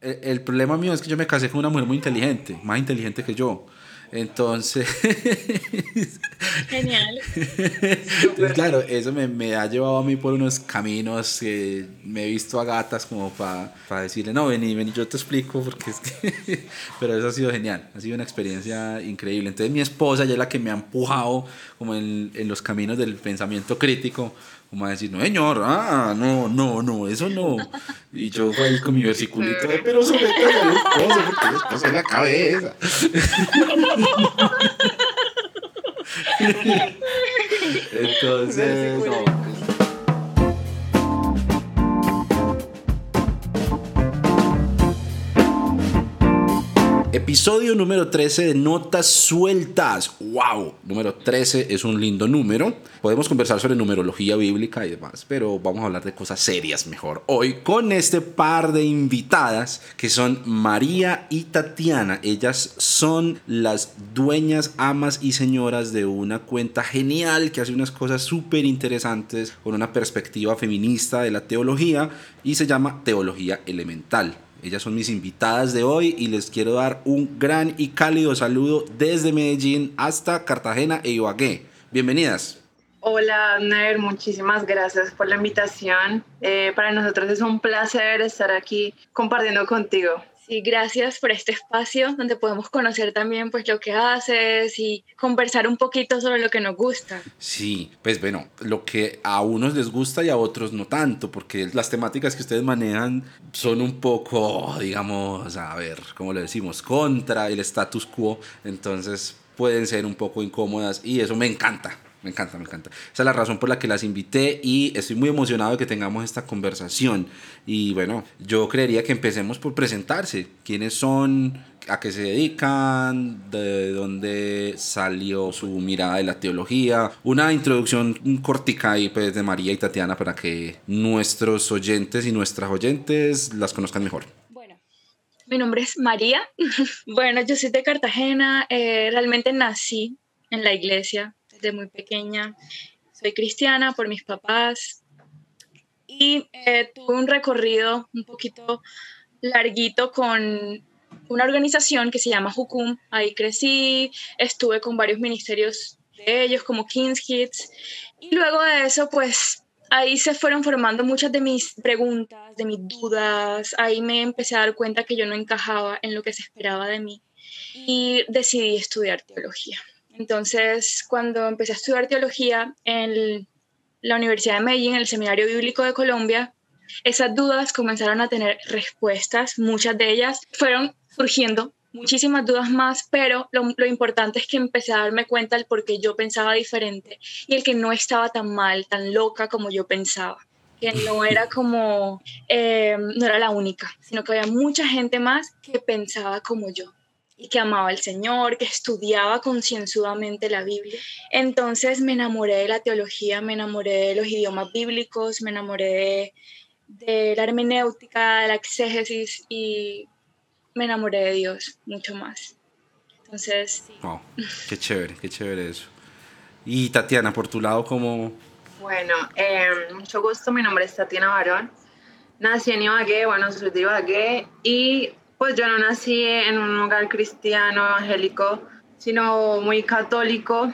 el problema mío es que yo me casé con una mujer muy inteligente, más inteligente que yo. Entonces, Genial. entonces claro, eso me, me, ha llevado a mí por unos caminos que me he visto a gatas como para decirle, no, vení, vení, yo te explico, porque es que... Pero eso ha sido genial, ha sido una experiencia increíble. Entonces mi esposa ya es la que me ha empujado como en, en los caminos del pensamiento crítico, como a decir, no, señor, ah, no, no, no, eso no. Y yo ahí con mi versiculito de, pero sobre todo el esposo, porque el esposo es la cabeza. Entonces, no. Episodio número 13 de Notas Sueltas. ¡Wow! Número 13 es un lindo número. Podemos conversar sobre numerología bíblica y demás, pero vamos a hablar de cosas serias mejor hoy con este par de invitadas que son María y Tatiana. Ellas son las dueñas, amas y señoras de una cuenta genial que hace unas cosas súper interesantes con una perspectiva feminista de la teología y se llama Teología Elemental. Ellas son mis invitadas de hoy y les quiero dar un gran y cálido saludo desde Medellín hasta Cartagena e Ibagué. Bienvenidas. Hola, Abner, muchísimas gracias por la invitación. Eh, para nosotros es un placer estar aquí compartiendo contigo. Sí, gracias por este espacio donde podemos conocer también pues lo que haces y conversar un poquito sobre lo que nos gusta. Sí, pues bueno, lo que a unos les gusta y a otros no tanto, porque las temáticas que ustedes manejan son un poco, digamos, a ver, ¿cómo le decimos? Contra el status quo, entonces pueden ser un poco incómodas y eso me encanta. Me encanta, me encanta. Esa es la razón por la que las invité y estoy muy emocionado de que tengamos esta conversación. Y bueno, yo creería que empecemos por presentarse. ¿Quiénes son? ¿A qué se dedican? ¿De dónde salió su mirada de la teología? Una introducción cortica ahí pues, de María y Tatiana para que nuestros oyentes y nuestras oyentes las conozcan mejor. Mi nombre es María. bueno, yo soy de Cartagena. Eh, realmente nací en la iglesia desde muy pequeña. Soy cristiana por mis papás y eh, tuve un recorrido un poquito larguito con una organización que se llama Jukum. Ahí crecí, estuve con varios ministerios de ellos como King's Kids y luego de eso pues ahí se fueron formando muchas de mis preguntas, de mis dudas. Ahí me empecé a dar cuenta que yo no encajaba en lo que se esperaba de mí y decidí estudiar teología. Entonces, cuando empecé a estudiar teología en la Universidad de Medellín, en el Seminario Bíblico de Colombia, esas dudas comenzaron a tener respuestas, muchas de ellas fueron surgiendo muchísimas dudas más, pero lo, importante es que empecé a darme cuenta del por qué yo pensaba diferente y el que no estaba tan mal, tan loca como yo pensaba que no era como, eh, no era la única, sino que había mucha gente más que pensaba como yo y que amaba al Señor, que estudiaba concienzudamente la Biblia. Entonces me enamoré de la teología, me enamoré de los idiomas bíblicos, me enamoré de, la hermenéutica, de la exégesis y me enamoré de Dios mucho más. Entonces, sí. Wow, qué chévere, qué chévere eso. Y Tatiana, por tu lado, ¿cómo...? Bueno, eh, mucho gusto, mi nombre es Tatiana Barón. Nací en Ibagué, bueno, soy de Ibagué y pues yo no nací en un hogar cristiano, evangélico, sino muy católico.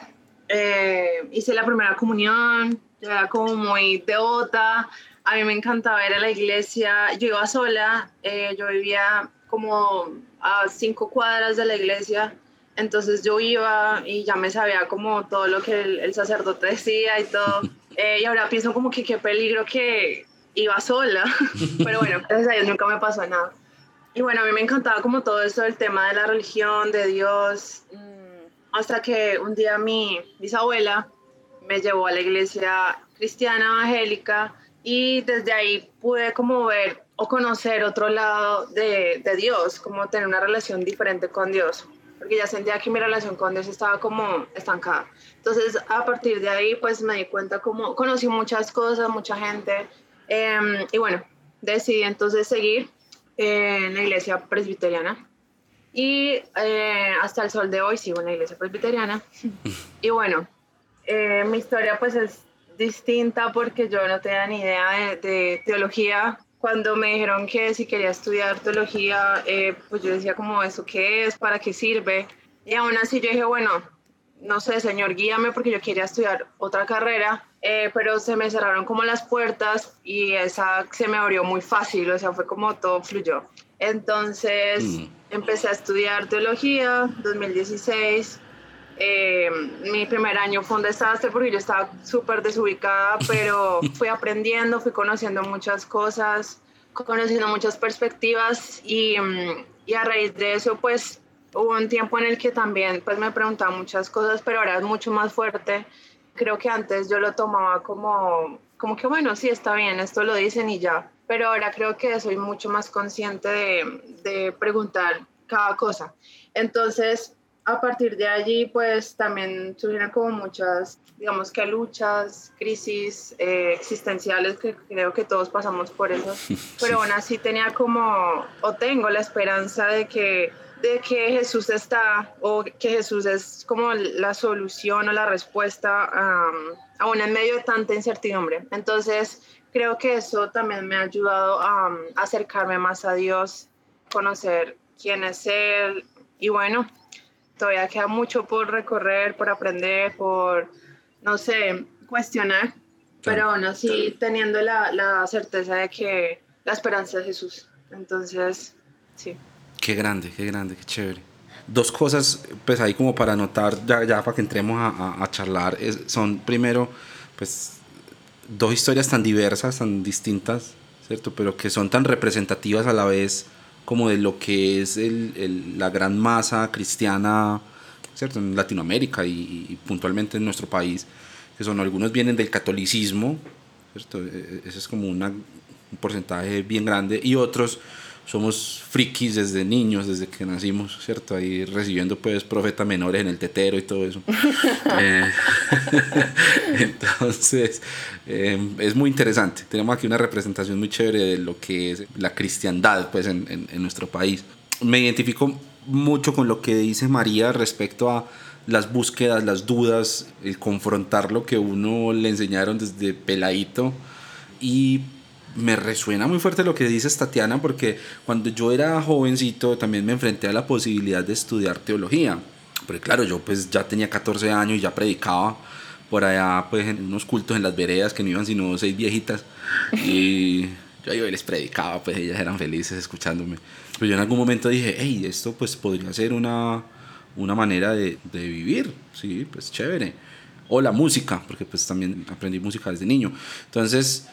Eh, hice la primera comunión, yo era como muy devota, a mí me encantaba ir a la iglesia, yo iba sola, eh, yo vivía como a cinco cuadras de la iglesia, entonces yo iba y ya me sabía como todo lo que el, sacerdote decía y todo, eh, y ahora pienso como que qué peligro que iba sola, pero bueno, gracias a Dios nunca me pasó nada. Y bueno, a mí me encantaba como todo eso del tema de la religión, de Dios, mm, hasta que un día mi bisabuela me llevó a la iglesia cristiana evangélica y desde ahí pude como ver o conocer otro lado de, de Dios, como tener una relación diferente con Dios, porque ya sentía que mi relación con Dios estaba como estancada. Entonces, a partir de ahí, pues me di cuenta como conocí muchas cosas, mucha gente, em, y bueno, decidí entonces seguir en la iglesia presbiteriana. Y eh, hasta el sol de hoy sigo en la iglesia presbiteriana. Y bueno, eh, mi historia pues es distinta porque yo no tenía ni idea de, teología cuando me dijeron que si quería estudiar teología, eh, pues yo decía como, ¿eso qué es? ¿Para qué sirve? Y aún así yo dije, bueno, no sé, señor, guíame porque yo quería estudiar otra carrera, eh, pero se me cerraron como las puertas y esa se me abrió muy fácil, o sea, fue como todo fluyó. Entonces mm. empecé a estudiar teología, 2016. Eh, mi primer año fue un desastre porque yo estaba súper desubicada, pero fui aprendiendo, fui conociendo muchas cosas, conociendo muchas perspectivas y, mm, y a raíz de eso, pues hubo un tiempo en el que también pues me preguntaba muchas cosas, pero ahora es mucho más fuerte. Creo que antes yo lo tomaba como, como que bueno, sí, está bien, esto lo dicen y ya. Pero ahora creo que soy mucho más consciente de, de preguntar cada cosa. Entonces, a partir de allí, pues también surgieron como muchas, digamos que luchas, crisis eh, existenciales, que creo que todos pasamos por eso. Pero aún así tenía como, o tengo la esperanza de que de que Jesús está o que Jesús es como la solución o la respuesta aún en medio de tanta incertidumbre. Entonces, creo que eso también me ha ayudado a acercarme más a Dios, conocer quién es Él y bueno, todavía queda mucho por recorrer, por aprender, por, no sé, cuestionar, pero aún así teniendo la, la certeza de que la esperanza es Jesús. Entonces, sí. Qué grande, qué grande, qué chévere. Dos cosas, pues ahí como para anotar, ya, ya para que entremos a, a, charlar, son primero, pues, dos historias tan diversas, tan distintas, ¿cierto? Pero que son tan representativas a la vez como de lo que es el, el, la gran masa cristiana, ¿cierto? En Latinoamérica y, y, puntualmente en nuestro país, que son algunos vienen del catolicismo, ¿cierto? E, e, ese es como una, un porcentaje bien grande, y otros somos frikis desde niños, desde que nacimos, ¿cierto? Ahí recibiendo pues profetas menores en el tetero y todo eso. eh, entonces, eh, es muy interesante. Tenemos aquí una representación muy chévere de lo que es la cristiandad pues en, en, en nuestro país. Me identifico mucho con lo que dice María respecto a las búsquedas, las dudas, el confrontar lo que uno le enseñaron desde peladito y me resuena muy fuerte lo que dice Tatiana porque cuando yo era jovencito también me enfrenté a la posibilidad de estudiar teología. Pero claro, yo pues ya tenía 14 años y ya predicaba por allá pues en unos cultos en las veredas que no iban sino seis viejitas y yo y les predicaba, pues ellas eran felices escuchándome. Pero yo en algún momento dije, hey, esto pues podría ser una, una manera de, de vivir, sí, pues chévere. O la música, porque pues también aprendí música desde niño. Entonces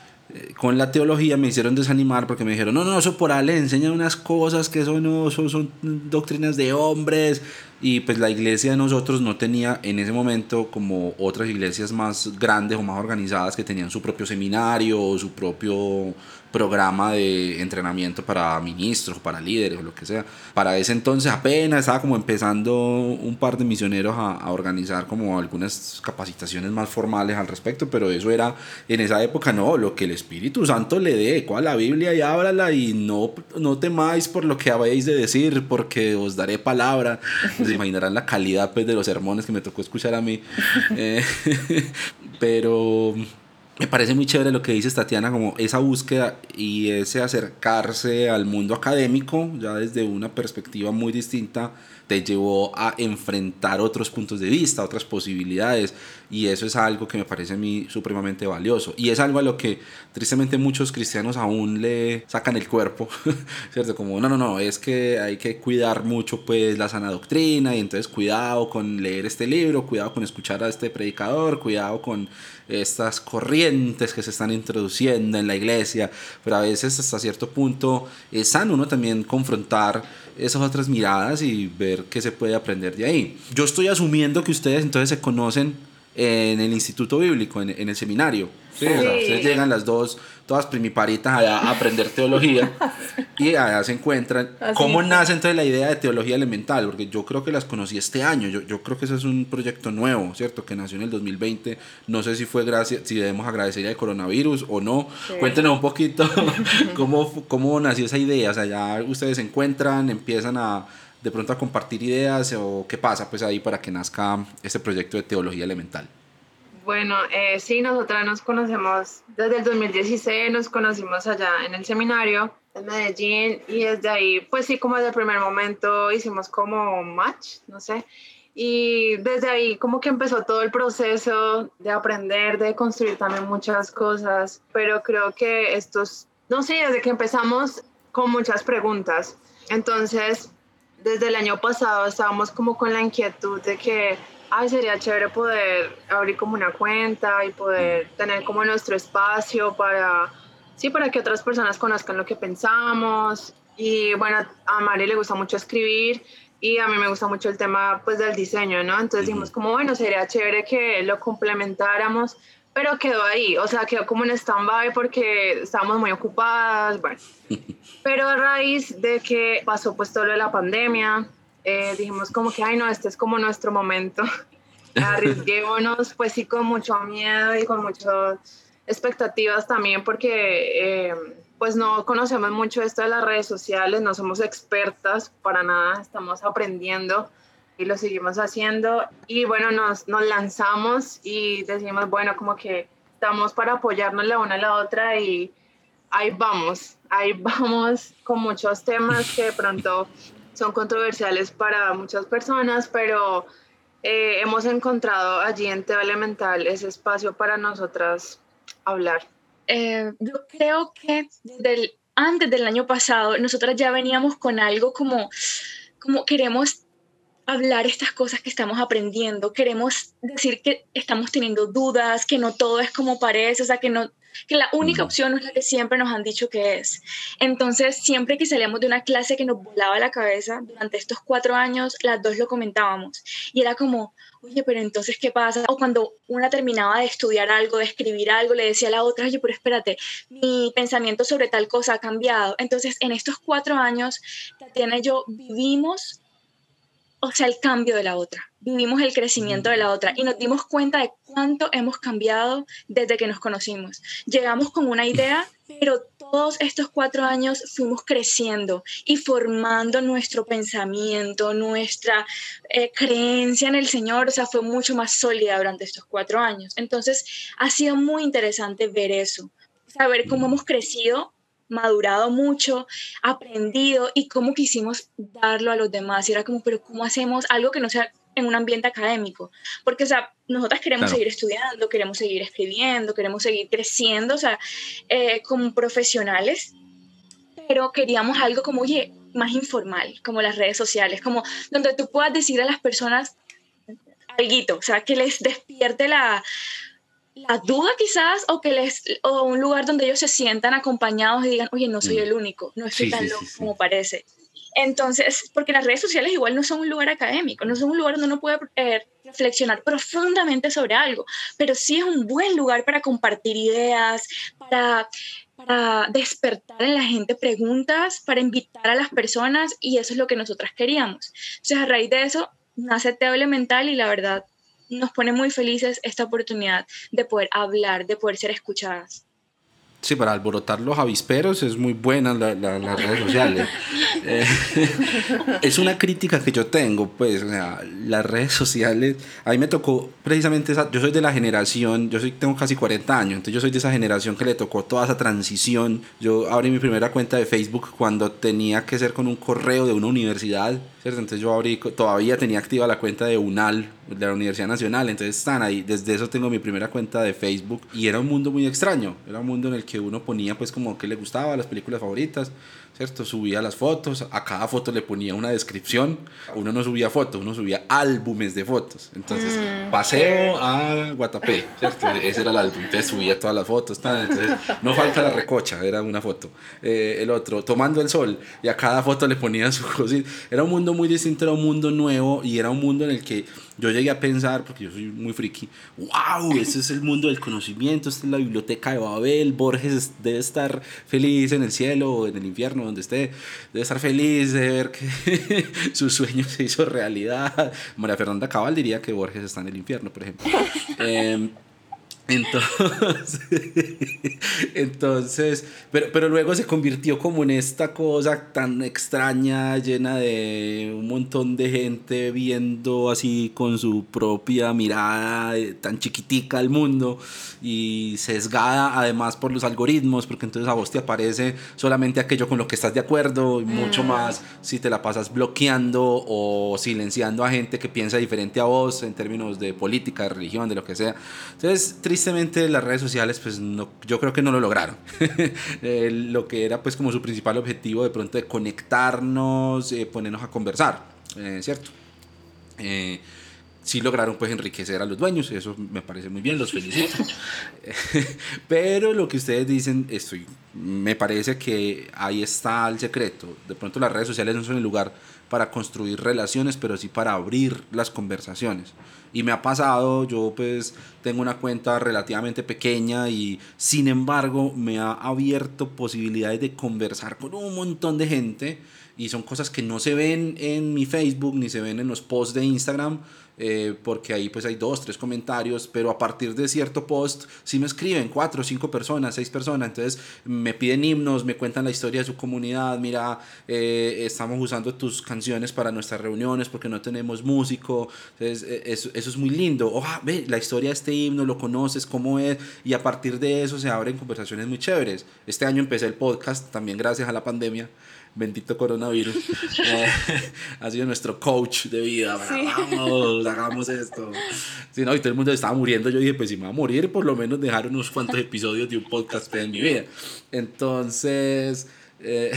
con la teología me hicieron desanimar porque me dijeron, no, no, eso por ahí le enseña unas cosas que eso no, son, son doctrinas de hombres. Y pues la iglesia de nosotros no tenía en ese momento como otras iglesias más grandes o más organizadas que tenían su propio seminario o su propio programa de entrenamiento para ministros, para líderes o lo que sea. Para ese entonces apenas estaba como empezando un par de misioneros a, a, organizar como algunas capacitaciones más formales al respecto, pero eso era en esa época no, lo que el Espíritu Santo le dé, cuál la Biblia y ábrala y no, no temáis por lo que habéis de decir, porque os daré palabra. Se imaginarán la calidad pues, de los sermones que me tocó escuchar a mí. Eh, pero me parece muy chévere lo que dice Tatiana, como esa búsqueda y ese acercarse al mundo académico, ya desde una perspectiva muy distinta, te llevó a enfrentar otros puntos de vista, otras posibilidades, y eso es algo que me parece a mí supremamente valioso. Y es algo a lo que tristemente muchos cristianos aún le sacan el cuerpo, ¿cierto? Como, no, no, no, es que hay que cuidar mucho pues la sana doctrina, y entonces cuidado con leer este libro, cuidado con escuchar a este predicador, cuidado con estas corrientes que se están introduciendo en la iglesia, pero a veces hasta cierto punto es sano uno también confrontar esas otras miradas y ver qué se puede aprender de ahí. Yo estoy asumiendo que ustedes entonces se conocen en el instituto bíblico, en, en el seminario. Sí. O sea, ustedes llegan las dos, todas primiparitas allá a aprender teología y allá se encuentran. Así ¿Cómo nace entonces la idea de teología elemental? Porque yo creo que las conocí este año, yo, yo creo que ese es un proyecto nuevo, ¿cierto? Que nació en el 2020. No sé si fue gracias, si debemos agradecer al coronavirus o no. Sí. Cuéntenos un poquito cómo, cómo nació esa idea. O sea, ya ustedes se encuentran, empiezan a de pronto a compartir ideas o qué pasa pues ahí para que nazca este proyecto de teología elemental. Bueno, eh, sí, nosotras nos conocemos desde el 2016, nos conocimos allá en el seminario en Medellín y desde ahí, pues sí, como desde el primer momento hicimos como match, no sé, y desde ahí como que empezó todo el proceso de aprender, de construir también muchas cosas, pero creo que estos, no sé, desde que empezamos con muchas preguntas, entonces desde el año pasado estábamos como con la inquietud de que ay, sería chévere poder abrir como una cuenta y poder tener como nuestro espacio para, sí, para que otras personas conozcan lo que pensamos. Y bueno, a Mari le gusta mucho escribir y a mí me gusta mucho el tema pues del diseño, ¿no? Entonces dijimos como, bueno, sería chévere que lo complementáramos, pero quedó ahí, o sea, quedó como en stand-by porque estábamos muy ocupadas, bueno. Pero a raíz de que pasó pues todo lo de la pandemia, eh, dijimos como que, ay no, este es como nuestro momento, arriesguémonos, pues sí, con mucho miedo y con muchas expectativas también, porque eh, pues no conocemos mucho esto de las redes sociales, no somos expertas para nada, estamos aprendiendo y lo seguimos haciendo. Y bueno, nos, nos lanzamos y decimos, bueno, como que estamos para apoyarnos la una a la otra y ahí vamos, ahí vamos con muchos temas que de pronto son controversiales para muchas personas, pero eh, hemos encontrado allí en Teo Elemental ese espacio para nosotras hablar. Eh, yo creo que desde antes del año pasado, nosotras ya veníamos con algo como, como queremos hablar estas cosas que estamos aprendiendo, queremos decir que estamos teniendo dudas, que no todo es como parece, o sea, que no que la única opción no es la que siempre nos han dicho que es. Entonces, siempre que salíamos de una clase que nos volaba la cabeza, durante estos cuatro años, las dos lo comentábamos. Y era como, oye, pero entonces, ¿qué pasa? O cuando una terminaba de estudiar algo, de escribir algo, le decía a la otra, oye, pero espérate, mi pensamiento sobre tal cosa ha cambiado. Entonces, en estos cuatro años, Tatiana y yo vivimos o sea, el cambio de la otra. Vivimos el crecimiento de la otra y nos dimos cuenta de cuánto hemos cambiado desde que nos conocimos. Llegamos con una idea, pero todos estos cuatro años fuimos creciendo y formando nuestro pensamiento, nuestra eh, creencia en el Señor, o sea, fue mucho más sólida durante estos cuatro años. Entonces, ha sido muy interesante ver eso, saber cómo hemos crecido madurado mucho, aprendido y cómo quisimos darlo a los demás. Y era como, pero ¿cómo hacemos algo que no sea en un ambiente académico? Porque, o sea, nosotras queremos seguir estudiando, queremos seguir escribiendo, queremos seguir creciendo, o sea, eh, como profesionales, pero queríamos algo como, oye, más informal, como las redes sociales, como donde tú puedas decir a las personas algo, o sea, que les despierte la, la duda quizás o que les o un lugar donde ellos se sientan acompañados y digan, oye, no soy mm. el único, no estoy tan loco como parece. Entonces, porque las redes sociales igual no son un lugar académico, no son un lugar donde uno puede eh, reflexionar profundamente sobre algo, pero sí es un buen lugar para compartir ideas, para, para despertar en la gente preguntas, para invitar a las personas y eso es lo que nosotras queríamos. Entonces, a raíz de eso, nace Teo Elemental y la verdad nos pone muy felices esta oportunidad de poder hablar, de poder ser escuchadas. Sí, para alborotar los avisperos es muy buena la, las redes sociales. Eh, es una crítica que yo tengo, pues, o sea, las redes sociales, a mí me tocó precisamente esa, yo soy de la generación, yo soy, tengo casi 40 años, entonces yo soy de esa generación que le tocó toda esa transición. Yo abrí mi primera cuenta de Facebook cuando tenía que ser con un correo de una universidad, ¿cierto? Entonces yo abrí, todavía tenía activa la cuenta de UNAL, de la Universidad Nacional, entonces están ahí, desde eso tengo mi primera cuenta de Facebook. Y era un mundo muy extraño, era un mundo en el que uno ponía pues como que le gustaba, las películas favoritas, ¿cierto? Subía las fotos, a cada foto le ponía una descripción, uno no subía fotos, uno subía álbumes de fotos, entonces mm. paseo a Guatapé, ¿cierto? Ese era el álbum, entonces subía todas las fotos, entonces no falta la recocha, era una foto, eh, el otro, tomando el sol, y a cada foto le ponía su cosita, era un mundo muy distinto, era un mundo nuevo y era un mundo en el que yo llegué a pensar, porque yo soy muy friki, wow, ese es el mundo del conocimiento, esta es la biblioteca de Babel, Borges debe estar feliz en el cielo o en el infierno, donde esté, debe estar feliz de ver que su sueño se hizo realidad. María Fernanda Cabal diría que Borges está en el infierno, por ejemplo. Em, Entonces, entonces pero, pero luego se convirtió como en esta cosa tan extraña, llena de un montón de gente viendo así con su propia mirada eh, tan chiquitica al mundo y sesgada además por los algoritmos, porque entonces a vos te aparece solamente aquello con lo que estás de acuerdo y mucho mm. más si te la pasas bloqueando o silenciando a gente que piensa diferente a vos en términos de política, de religión, de lo que sea. Entonces, tristemente las redes sociales pues no, yo creo que no lo lograron. Eh, lo que era pues como su principal objetivo de pronto de conectarnos, eh, ponernos a conversar, eh, ¿cierto? sí lograron pues enriquecer a los dueños, eso me parece muy bien, los felicito. Pero lo que ustedes dicen, estoy, me parece que ahí está el secreto. De pronto las redes sociales no son el lugar para construir relaciones, pero sí para abrir las conversaciones. Y me ha pasado, yo pues tengo una cuenta relativamente pequeña y sin embargo me ha abierto posibilidades de conversar con un montón de gente y son cosas que no se ven en mi Facebook ni se ven en los posts de Instagram eh, porque ahí pues hay dos, tres comentarios, pero a partir de cierto post sí me escriben cuatro, cinco personas, seis personas, entonces me piden himnos, me cuentan la historia de su comunidad, mira, eh, estamos usando tus canciones para nuestras reuniones porque no tenemos músico, entonces eh, eso, eso, es muy lindo, oja, ve, la historia de este himno, lo conoces, cómo es, y a partir de eso se abren conversaciones muy chéveres. Este año empecé el podcast, también gracias a la pandemia, bendito coronavirus, eh, ha sido nuestro coach de vida. Vamos, hagamos esto. Sí, no, y todo el mundo estaba muriendo. Yo dije, pues si me va a morir, por lo menos dejar unos cuantos episodios de un podcast en mi vida. Entonces, eh,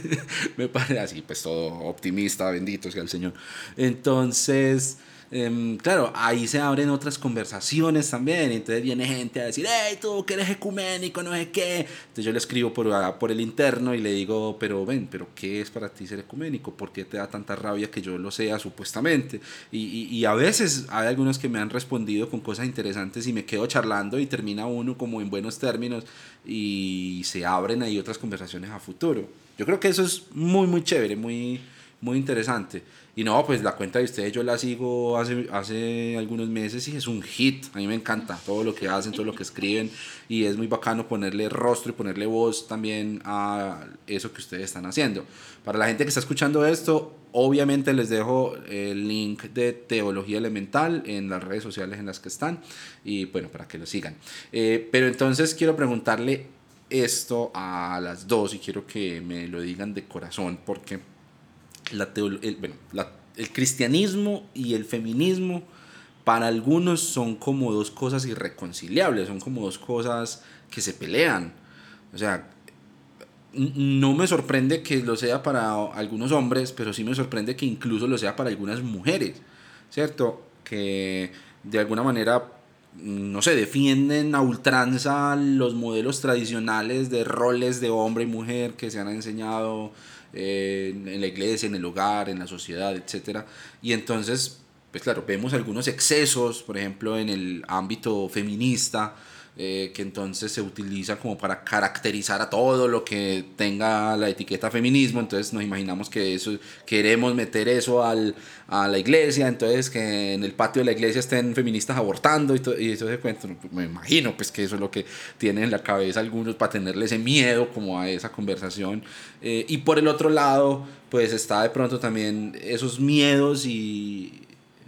me parece así, pues todo optimista, bendito sea el Señor. Entonces, Em, claro, ahí se abren otras conversaciones también. Entonces viene gente a decir, hey, tú que eres ecuménico, no sé qué. Entonces yo le escribo por, ah, por el interno y le digo, pero ven, pero ¿qué es para ti ser ecuménico? ¿Por qué te da tanta rabia que yo lo sea supuestamente? Y, y, a veces hay algunos que me han respondido con cosas interesantes y me quedo charlando y termina uno como en buenos términos y se abren ahí otras conversaciones a futuro. Yo creo que eso es muy, muy chévere, muy, muy interesante. Y no, pues la cuenta de ustedes yo la sigo hace, hace algunos meses y es un hit. A mí me encanta todo lo que hacen, todo lo que escriben y es muy bacano ponerle rostro y ponerle voz también a eso que ustedes están haciendo. Para la gente que está escuchando esto, obviamente les dejo el link de Teología Elemental en las redes sociales en las que están y bueno, para que lo sigan. Eh, pero entonces quiero preguntarle esto a las dos y quiero que me lo digan de corazón porque la el, bueno, el cristianismo y el feminismo para algunos son como dos cosas irreconciliables, son como dos cosas que se pelean. O sea, no me sorprende que lo sea para algunos hombres, pero sí me sorprende que incluso lo sea para algunas mujeres, ¿cierto? Que de alguna manera, no sé, defienden a ultranza los modelos tradicionales de roles de hombre y mujer que se han enseñado en la iglesia, en el hogar, en la sociedad, etc. Y entonces, pues claro, vemos algunos excesos, por ejemplo, en el ámbito feminista, eh, que entonces se utiliza como para caracterizar a todo lo que tenga la etiqueta feminismo, entonces nos imaginamos que eso, queremos meter eso al, a la iglesia, entonces que en el patio de la iglesia estén feministas abortando y, y eso se cuenta, me imagino pues que eso es lo que tienen en la cabeza algunos para tenerle ese miedo como a esa conversación, eh, y por el otro lado pues está de pronto también esos miedos y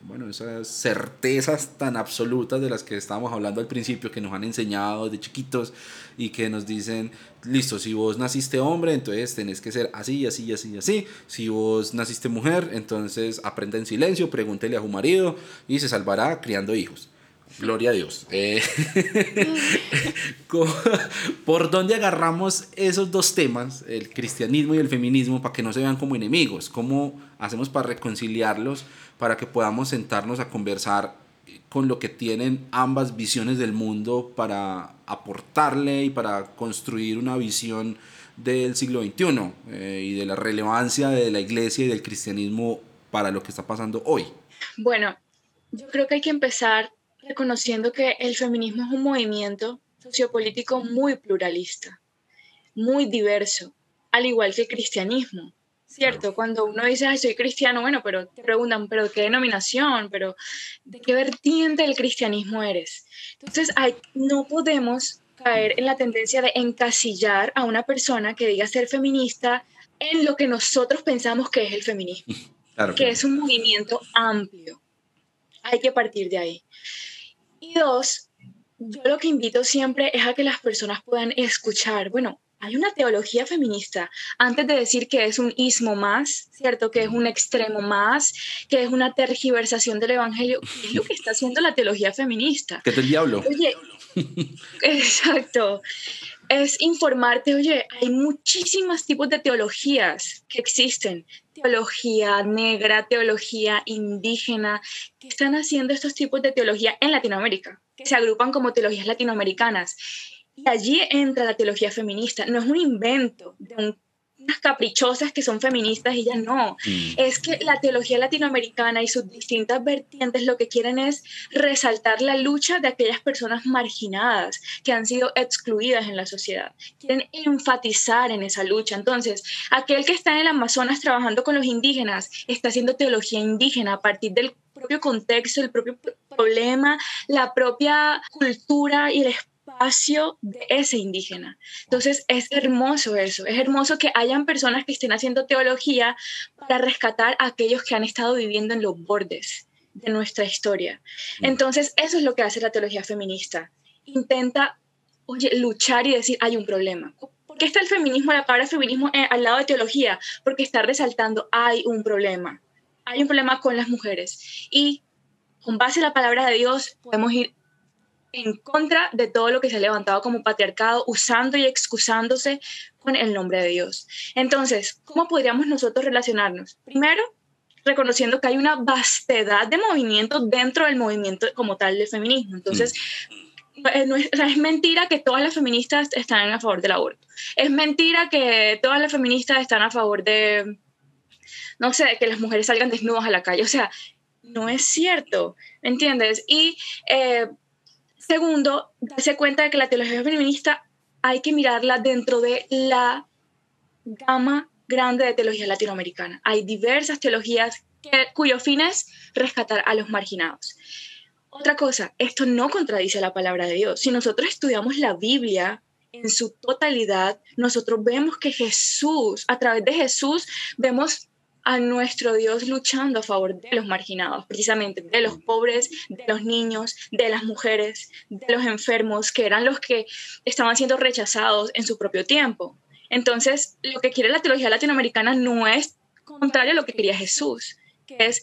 bueno, esas certezas tan absolutas de las que estábamos hablando al principio, que nos han enseñado de chiquitos y que nos dicen, listo, si vos naciste hombre, entonces tenés que ser así, así, así, así. Si vos naciste mujer, entonces aprenda en silencio, pregúntele a su marido y se salvará criando hijos. Gloria a Dios. Eh, ¿Por dónde agarramos esos dos temas, el cristianismo y el feminismo, para que no se vean como enemigos? ¿Cómo hacemos para reconciliarlos, para que podamos sentarnos a conversar con lo que tienen ambas visiones del mundo para aportarle y para construir una visión del siglo XXI eh, y de la relevancia de la iglesia y del cristianismo para lo que está pasando hoy? Bueno, yo creo que hay que empezar reconociendo que el feminismo es un movimiento sociopolítico muy pluralista, muy diverso, al igual que el cristianismo. ¿cierto? Cuando uno dice, Ay, soy cristiano, bueno, pero te preguntan, ¿pero qué denominación? ¿Pero de qué vertiente del cristianismo eres? Entonces, hay, no podemos caer en la tendencia de encasillar a una persona que diga ser feminista en lo que nosotros pensamos que es el feminismo, que es un movimiento amplio. Hay que partir de ahí. Y dos, yo lo que invito siempre es a que las personas puedan escuchar, bueno, hay una teología feminista, antes de decir que es un ismo más, ¿cierto? Que es un extremo más, que es una tergiversación del Evangelio, ¿qué es lo que está haciendo la teología feminista? ¿Qué es el diablo? Oye, exacto. Es informarte, oye, hay muchísimos tipos de teologías que existen. Teología negra, teología indígena, que están haciendo estos tipos de teología en Latinoamérica, que se agrupan como teologías latinoamericanas y allí entra la teología feminista. No es un invento de unas caprichosas que son feministas y ya no. Mm. Es que la teología latinoamericana y sus distintas vertientes lo que quieren es resaltar la lucha de aquellas personas marginadas que han sido excluidas en la sociedad. Quieren enfatizar en esa lucha. Entonces, aquel que está en el Amazonas trabajando con los indígenas está haciendo teología indígena a partir del propio contexto, el propio problema, la propia cultura y el espacio de ese indígena. Entonces es hermoso eso, es hermoso que hayan personas que estén haciendo teología para rescatar a aquellos que han estado viviendo en los bordes de nuestra historia. Mm. Entonces eso es lo que hace la teología feminista. Intenta, oye, luchar y decir, hay un problema. ¿Por qué está el feminismo, la palabra feminismo eh, al lado de teología? Porque está resaltando, hay un problema. Hay un problema con las mujeres. Y con base en la palabra de Dios podemos ir en contra de todo lo que se ha levantado como patriarcado, usando y excusándose con el nombre de Dios. Entonces, ¿cómo podríamos nosotros relacionarnos? Primero, reconociendo que hay una vastedad de movimientos dentro del movimiento como tal del feminismo. Entonces, mm. eh, es, mentira que todas las feministas están a favor del aborto. Es mentira que todas las feministas están a favor de, no sé, que las mujeres salgan desnudas a la calle. O sea, no es cierto, ¿me entiendes? Y eh, Segundo, darse cuenta de que la teología feminista hay que mirarla dentro de la gama grande de teología latinoamericana. Hay diversas teologías cuyo fin es rescatar a los marginados. Otra cosa, esto no contradice la palabra de Dios. Si nosotros estudiamos la Biblia en su totalidad, nosotros vemos que Jesús, a través de Jesús, vemos a nuestro Dios luchando a favor de los marginados, precisamente de los pobres, de los niños, de las mujeres, de los enfermos, que eran los que estaban siendo rechazados en su propio tiempo. Entonces, lo que quiere la teología latinoamericana no es contrario a lo que quería Jesús, que es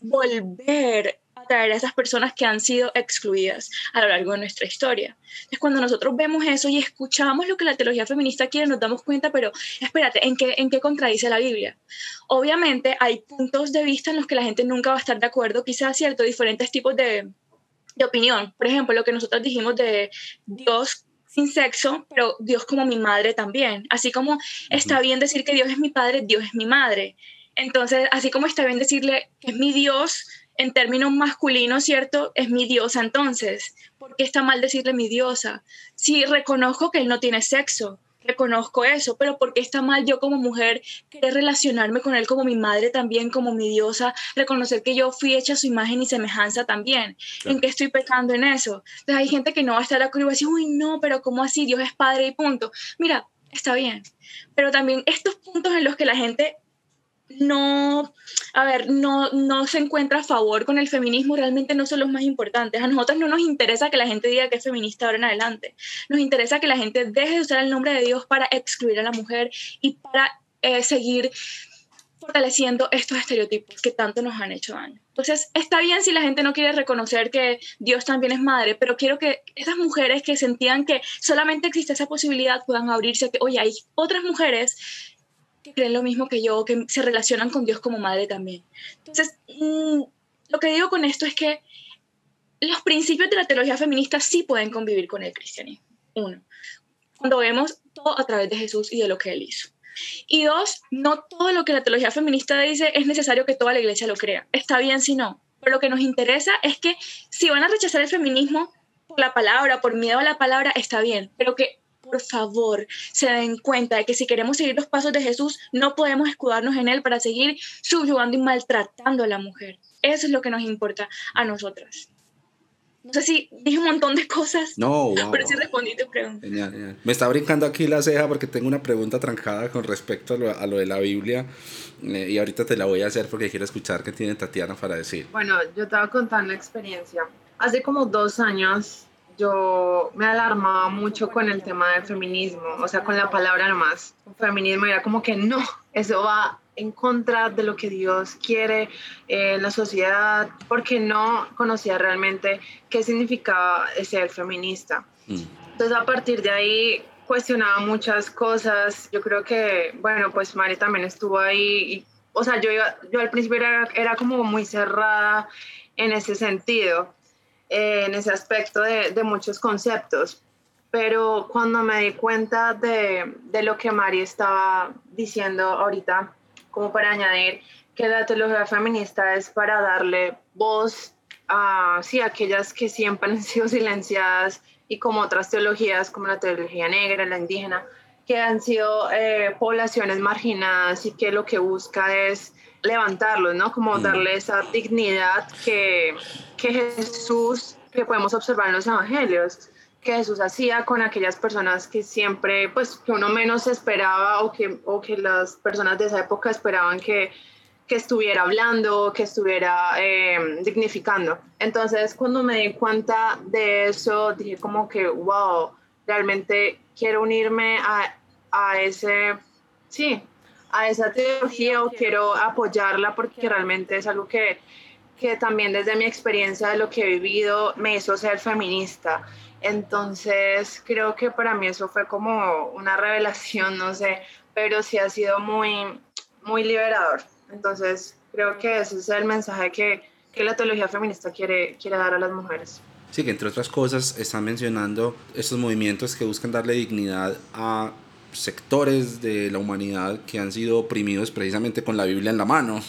volver traer a esas personas que han sido excluidas a lo largo de nuestra historia. Entonces, cuando nosotros vemos eso y escuchamos lo que la teología feminista quiere, nos damos cuenta, pero espérate, ¿en qué, en qué contradice la Biblia? Obviamente hay puntos de vista en los que la gente nunca va a estar de acuerdo, quizás cierto, diferentes tipos de, de opinión. Por ejemplo, lo que nosotros dijimos de Dios sin sexo, pero Dios como mi madre también. Así como está bien decir que Dios es mi padre, Dios es mi madre. Entonces, así como está bien decirle que es mi Dios, en términos masculinos, ¿cierto? Es mi diosa entonces. ¿Por qué está mal decirle mi diosa? Si reconozco que él no tiene sexo, reconozco eso, pero ¿por qué está mal yo como mujer querer relacionarme con él como mi madre también, como mi diosa, reconocer que yo fui hecha a su imagen y semejanza también? ¿En qué estoy pecando en eso? Entonces hay gente que no va a estar acuerdo y va a decir, uy, no, pero ¿cómo así? Dios es padre y punto. Mira, está bien, pero también estos puntos en los que la gente no, a ver, no, no se encuentra a favor con el feminismo, realmente no son los más importantes. A nosotros no nos interesa que la gente diga que es feminista ahora en adelante. Nos interesa que la gente deje de usar el nombre de Dios para excluir a la mujer y para eh, seguir fortaleciendo estos estereotipos que tanto nos han hecho daño. Entonces, está bien si la gente no quiere reconocer que Dios también es madre, pero quiero que esas mujeres que sentían que solamente existe esa posibilidad puedan abrirse, que, oye, hay otras mujeres creen lo mismo que yo, que se relacionan con Dios como madre también. Entonces, mm, lo que digo con esto es que los principios de la teología feminista sí pueden convivir con el cristianismo. Uno, cuando vemos todo a través de Jesús y de lo que él hizo. Y dos, no todo lo que la teología feminista dice es necesario que toda la iglesia lo crea. Está bien si no. Pero lo que nos interesa es que si van a rechazar el feminismo por la palabra, por miedo a la palabra, está bien. Pero que por favor se den cuenta de que si queremos seguir los pasos de Jesús, no podemos escudarnos en Él para seguir subyugando y maltratando a la mujer. Eso es lo que nos importa a nosotras. No sé si dije un montón de cosas. No, Pero sí respondí tu pregunta. Genial, genial. Me está brincando aquí la ceja porque tengo una pregunta trancada con respecto a lo, a lo de la Biblia. Eh, y ahorita te la voy a hacer porque quiero escuchar qué tiene Tatiana para decir. Bueno, yo te voy a contar una experiencia. Hace como dos años yo me alarmaba mucho con el tema del feminismo, o sea, con la palabra nomás. Feminismo era como que no, eso va en contra de lo que Dios quiere en la sociedad, porque no conocía realmente qué significaba ser feminista. Mm. Entonces, a partir de ahí, cuestionaba muchas cosas. Yo creo que, bueno, pues Mari también estuvo ahí. Y, o sea, yo, yo al principio era, era como muy cerrada en ese sentido, eh, en ese aspecto de, de muchos conceptos. Pero cuando me di cuenta de, de lo que Mari estaba diciendo ahorita, como para añadir que la teología feminista es para darle voz a sí, aquellas que siempre han sido silenciadas y como otras teologías como la teología negra, la indígena, que han sido eh, poblaciones marginadas y que lo que busca es levantarlos, ¿no? Como Mm. darle esa dignidad que, que Jesús, que podemos observar en los evangelios, que Jesús hacía con aquellas personas que siempre, pues, que uno menos esperaba o que, o que las personas de esa época esperaban que, que estuviera hablando, que estuviera eh, dignificando. Entonces, cuando me di cuenta de eso, dije como que, wow, realmente quiero unirme a, a ese, sí, a esa teología o quiero apoyarla porque realmente es algo que, que también desde mi experiencia de lo que he vivido me hizo ser feminista. Entonces, creo que para mí eso fue como una revelación, no sé, pero sí ha sido muy, muy liberador. Entonces, creo que ese es el mensaje que, que la teología feminista quiere, quiere dar a las mujeres. Sí, que entre otras cosas están mencionando estos movimientos que buscan darle dignidad a sectores de la humanidad que han sido oprimidos precisamente con la Biblia en la mano.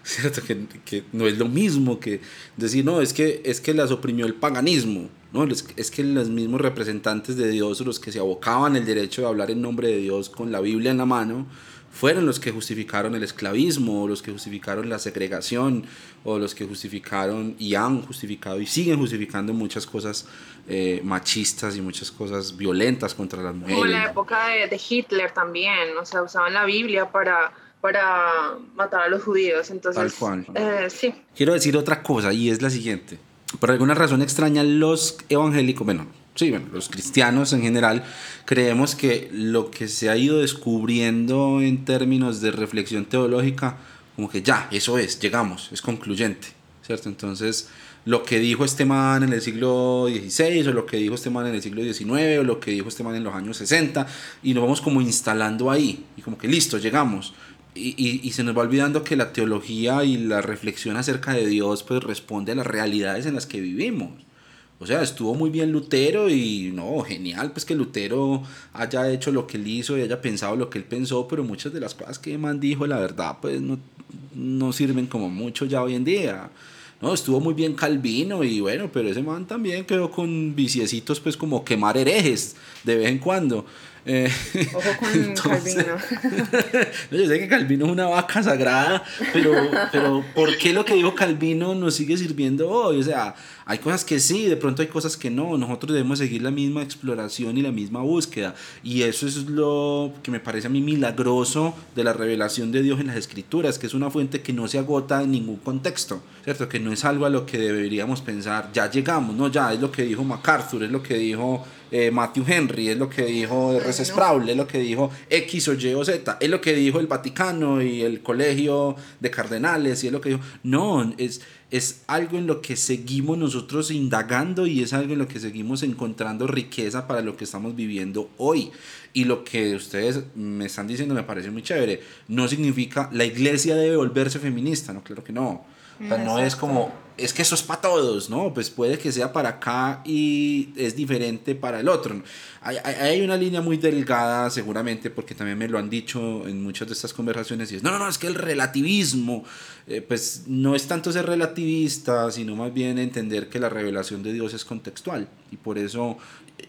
¿Cierto? Que, que no es lo mismo que decir, no, es que, es que las oprimió el paganismo. ¿no? Es, que los mismos representantes de Dios, los que se abocaban el derecho de hablar en nombre de Dios con la Biblia en la mano, fueron los que justificaron el esclavismo, o los que justificaron la segregación, o los que justificaron y han justificado y siguen justificando muchas cosas eh, machistas y muchas cosas violentas contra las Como en la mujeres. época de, de Hitler también, o sea, usaban la Biblia para, para matar a los judíos. Entonces, Tal cual. eh, sí. Quiero decir otra cosa y es la siguiente. Por alguna razón extraña, los evangélicos, bueno, sí, bueno, los cristianos en general, creemos que lo que se ha ido descubriendo en términos de reflexión teológica, como que ya, eso es, llegamos, es concluyente, ¿cierto? Entonces, lo que dijo este man en el siglo XVI, o lo que dijo este man en el siglo XIX, o lo que dijo este man en los años 60, y nos vamos como instalando ahí, y como que listo, llegamos. Y, y, y se nos va olvidando que la teología y la reflexión acerca de Dios pues responde a las realidades en las que vivimos. O sea, estuvo muy bien Lutero y no, genial pues que Lutero haya hecho lo que él hizo y haya pensado lo que él pensó, pero muchas de las cosas que man dijo, la verdad, pues no, no sirven como mucho ya hoy en día. No, estuvo muy bien Calvino y bueno, pero ese man también quedó con viciecitos pues como quemar herejes de vez en cuando. Eh, Ojo con entonces- Calvino. no, yo sé que Calvino es una vaca sagrada, pero, pero ¿por qué lo que dijo Calvino nos sigue sirviendo hoy? O sea, hay cosas que sí, de pronto hay cosas que no. Nosotros debemos seguir la misma exploración y la misma búsqueda. Y eso es lo que me parece a mí milagroso de la revelación de Dios en las Escrituras, que es una fuente que no se agota en ningún contexto, ¿cierto? Que no es algo a lo que deberíamos pensar, ya llegamos, no, ya es lo que dijo MacArthur, es lo que dijo eh, Matthew Henry, es lo que dijo R.C. Sproul, es lo que dijo X o Y o Z, es lo que dijo el Vaticano y el Colegio de Cardenales, y es lo que dijo. No, es, es algo en lo que seguimos nosotros indagando y es algo en lo que seguimos encontrando riqueza para lo que estamos viviendo hoy. Y lo que ustedes me están diciendo me parece muy chévere. No significa la iglesia debe volverse feminista, no, claro que no. O sea, no es como, es que eso es para todos, ¿no? Pues puede que sea para acá y es diferente para el otro. Hay, hay, una línea muy delgada, seguramente, porque también me lo han dicho en muchas de estas conversaciones, y es, no, no, no, es que el relativismo, eh, pues no es tanto ser relativista, sino más bien entender que la revelación de Dios es contextual. Y por eso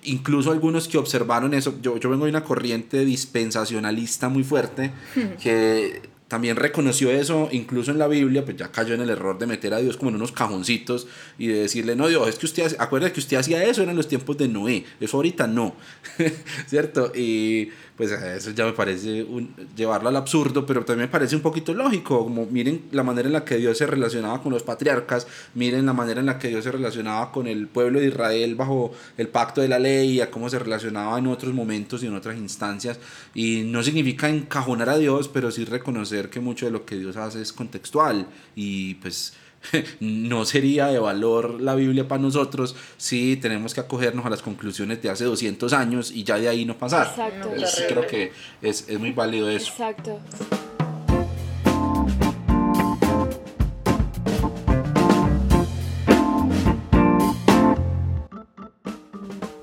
incluso algunos que observaron eso, yo, yo vengo de una corriente dispensacionalista muy fuerte, que también reconoció eso, incluso en la Biblia, pues ya cayó en el error de meter a Dios como en unos cajoncitos y de decirle, no, Dios, es que usted, acuérdate que usted hacía eso, eran los tiempos de Noé, eso ahorita no, ¿cierto? Y pues eso ya me parece un, llevarlo al absurdo, pero también me parece un poquito lógico, como miren la manera en la que Dios se relacionaba con los patriarcas, miren la manera en la que Dios se relacionaba con el pueblo de Israel bajo el pacto de la ley, a cómo se relacionaba en otros momentos y en otras instancias, y no significa encajonar a Dios, pero sí reconocer que mucho de lo que Dios hace es contextual, y pues no sería de valor la Biblia para nosotros si tenemos que acogernos a las conclusiones de hace 200 años y ya de ahí no pasar. Exacto. creo que es, es muy válido eso. Exacto.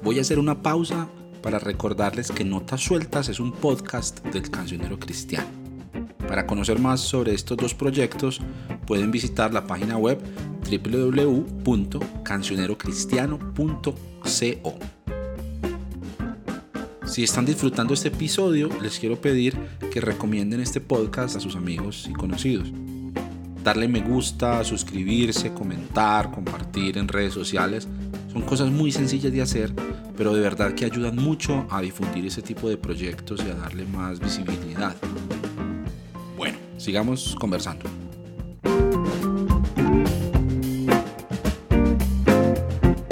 Voy a hacer una pausa para recordarles que Notas Sueltas es un podcast del cancionero cristiano. Para conocer más sobre estos dos proyectos, pueden visitar la página web www.cancionerocristiano.co. Si están disfrutando este episodio, les quiero pedir que recomienden este podcast a sus amigos y conocidos. Darle me gusta, suscribirse, comentar, compartir en redes sociales son cosas muy sencillas de hacer, pero de verdad que ayudan mucho a difundir ese tipo de proyectos y a darle más visibilidad. Sigamos conversando.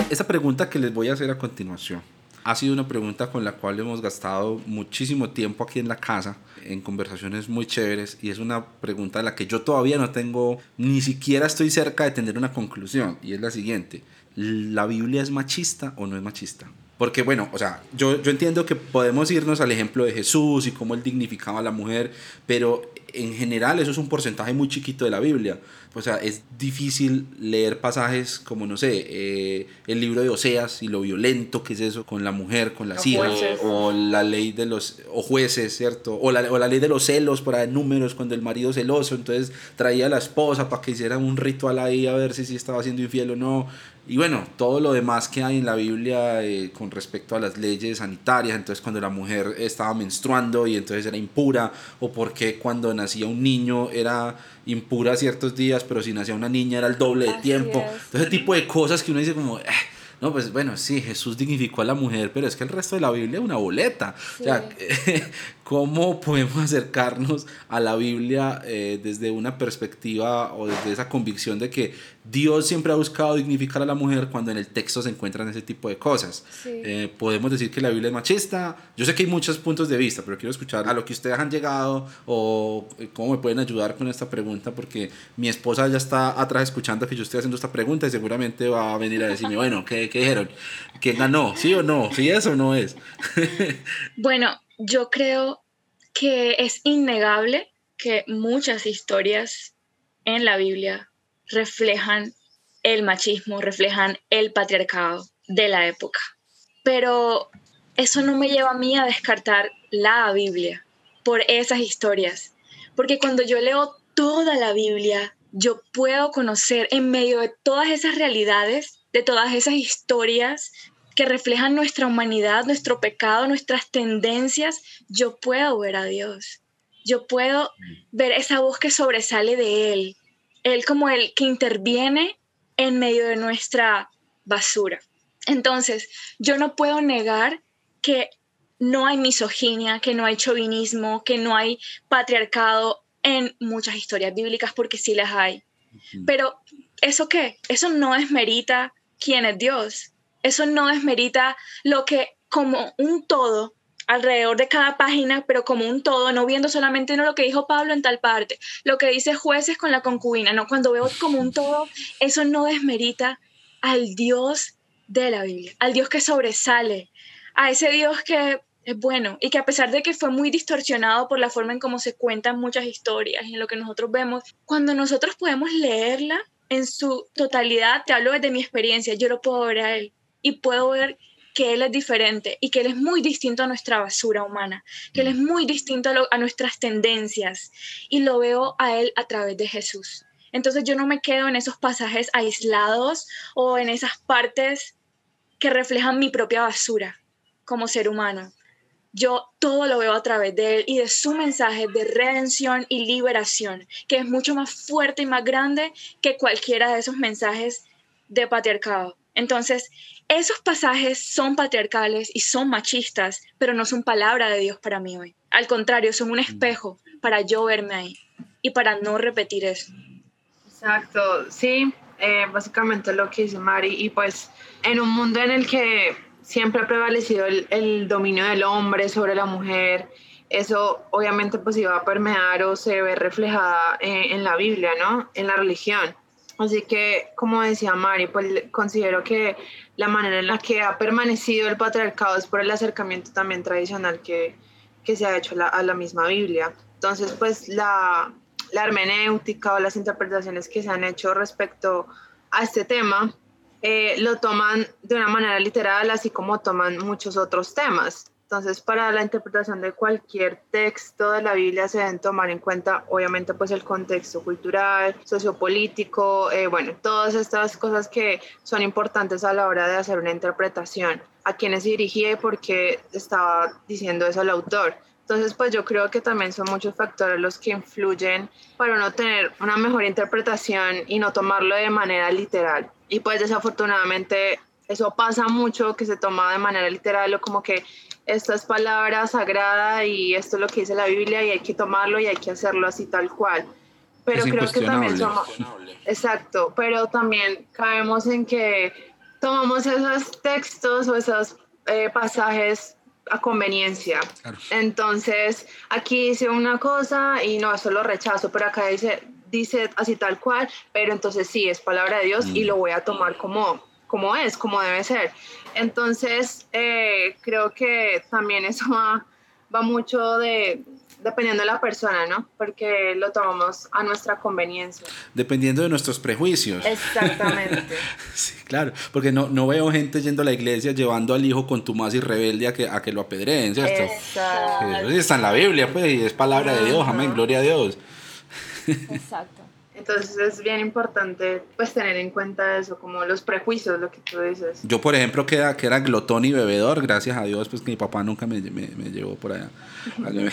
Esta pregunta que les voy a hacer a continuación ha sido una pregunta con la cual hemos gastado muchísimo tiempo aquí en la casa, en conversaciones muy chéveres, y es una pregunta de la que yo todavía no tengo, ni siquiera estoy cerca de tener una conclusión, y es la siguiente, ¿la Biblia es machista o no es machista? Porque bueno, o sea, yo, yo entiendo que podemos irnos al ejemplo de Jesús y cómo él dignificaba a la mujer, pero en general eso es un porcentaje muy chiquito de la Biblia. O sea, es difícil leer pasajes como, no sé, eh, el libro de Oseas y lo violento que es eso con la mujer, con las hijas, o la ley de los, o jueces, ¿cierto? O la, o la ley de los celos, por ahí números, cuando el marido celoso, entonces traía a la esposa para que hiciera un ritual ahí a ver si, si estaba siendo infiel o no. Y bueno, todo lo demás que hay en la Biblia eh, con respecto a las leyes sanitarias, entonces cuando la mujer estaba menstruando y entonces era impura, o porque cuando nacía un niño era impura ciertos días, pero si nacía una niña era el doble de tiempo. Entonces, ese tipo de cosas que uno dice como, eh, no, pues bueno, sí, Jesús dignificó a la mujer, pero es que el resto de la Biblia es una boleta. O sea, ¿cómo podemos acercarnos a la Biblia eh, desde una perspectiva o desde esa convicción de que Dios siempre ha buscado dignificar a la mujer cuando en el texto se encuentran ese tipo de cosas. Eh, podemos decir que la Biblia es machista. Yo sé que hay muchos puntos de vista, pero quiero escuchar a lo que ustedes han llegado o eh, cómo me pueden ayudar con esta pregunta, porque mi esposa ya está atrás escuchando que yo estoy haciendo esta pregunta y seguramente va a venir a decirme, bueno, ¿qué, qué dijeron? ¿Quién ganó? ¿Sí o no? ¿Sí es o no es? bueno, yo creo que es innegable que muchas historias en la Biblia reflejan el machismo, reflejan el patriarcado de la época. Pero eso no me lleva a mí a descartar la Biblia por esas historias, porque cuando yo leo toda la Biblia, yo puedo conocer en medio de todas esas realidades, de todas esas historias que reflejan nuestra humanidad, nuestro pecado, nuestras tendencias, yo puedo ver a Dios. Yo puedo ver esa voz que sobresale de Él, él como el que interviene en medio de nuestra basura. Entonces, yo no puedo negar que no hay misoginia, que no hay chauvinismo, que no hay patriarcado en muchas historias bíblicas, porque sí las hay. Pero, ¿eso qué? Eso no desmerita quién es Dios. Eso no desmerita lo que como un todo alrededor de cada página, pero como un todo, no viendo solamente no lo que dijo Pablo en tal parte, lo que dice jueces con la concubina, no, cuando veo como un todo, eso no desmerita al Dios de la Biblia, al Dios que sobresale, a ese Dios que es bueno y que a pesar de que fue muy distorsionado por la forma en cómo se cuentan muchas historias y en lo que nosotros vemos, cuando nosotros podemos leerla en su totalidad, te hablo desde mi experiencia, yo lo puedo ver a él y puedo ver que Él es diferente y que Él es muy distinto a nuestra basura humana, que Él es muy distinto a, nuestras tendencias y lo veo a Él a través de Jesús. Entonces yo no me quedo en esos pasajes aislados o en esas partes que reflejan mi propia basura. como ser humano. Yo todo lo veo a través de él y de su mensaje de redención y liberación, que es mucho más fuerte y más grande que cualquiera de esos mensajes de patriarcado. Entonces, esos pasajes son patriarcales y son machistas, pero no son palabra de Dios para mí hoy. Al contrario, son un espejo para yo verme ahí y para no repetir eso. Exacto, sí, eh, básicamente lo que dice Mari, y pues en un mundo en el que siempre ha prevalecido el, dominio del hombre sobre la mujer, eso obviamente pues iba a permear o se ve reflejada en, en la Biblia, ¿no? En la religión. Así que, como decía Mari, pues considero que la manera en la que ha permanecido el patriarcado es por el acercamiento también tradicional que, que se ha hecho a la misma Biblia. Entonces, pues la, la hermenéutica o las interpretaciones que se han hecho respecto a este tema eh, lo toman de una manera literal, así como toman muchos otros temas. Entonces, para la interpretación de cualquier texto de la Biblia se deben tomar en cuenta, obviamente, pues el contexto cultural, sociopolítico, eh, bueno, todas estas cosas que son importantes a la hora de hacer una interpretación. A quiénes se dirigía y por qué estaba diciendo eso el autor. Entonces, pues yo creo que también son muchos factores los que influyen para no tener una mejor interpretación y no tomarlo de manera literal. Y pues desafortunadamente eso pasa mucho, que se toma de manera literal o como que esta es palabra sagrada y esto es lo que dice la Biblia y hay que tomarlo y hay que hacerlo así tal cual. Pero creo que también somos... Exacto, pero también caemos en que tomamos esos textos o esos eh, pasajes a conveniencia. Entonces, aquí dice una cosa y no, eso lo rechazo, pero acá dice, dice así tal cual, pero entonces sí, es palabra de Dios y mm. lo voy a tomar como, como es, como debe ser. Entonces, eh, creo que también eso va, va mucho de, dependiendo de la persona, ¿no? Porque lo tomamos a nuestra conveniencia. Dependiendo de nuestros prejuicios. Exactamente. sí, claro, porque no, no veo gente yendo a la iglesia llevando al hijo con tu más y rebelde a que, a que lo apedreen, ¿cierto? Exacto. Eso está en la Biblia, pues, y es palabra de Dios, amén, gloria a Dios. Exacto. Entonces es bien importante pues tener en cuenta eso, como los prejuicios, lo que tú dices. Yo, por ejemplo, que era, que era glotón y bebedor, gracias a Dios, pues que mi papá nunca me, me, me llevó por allá.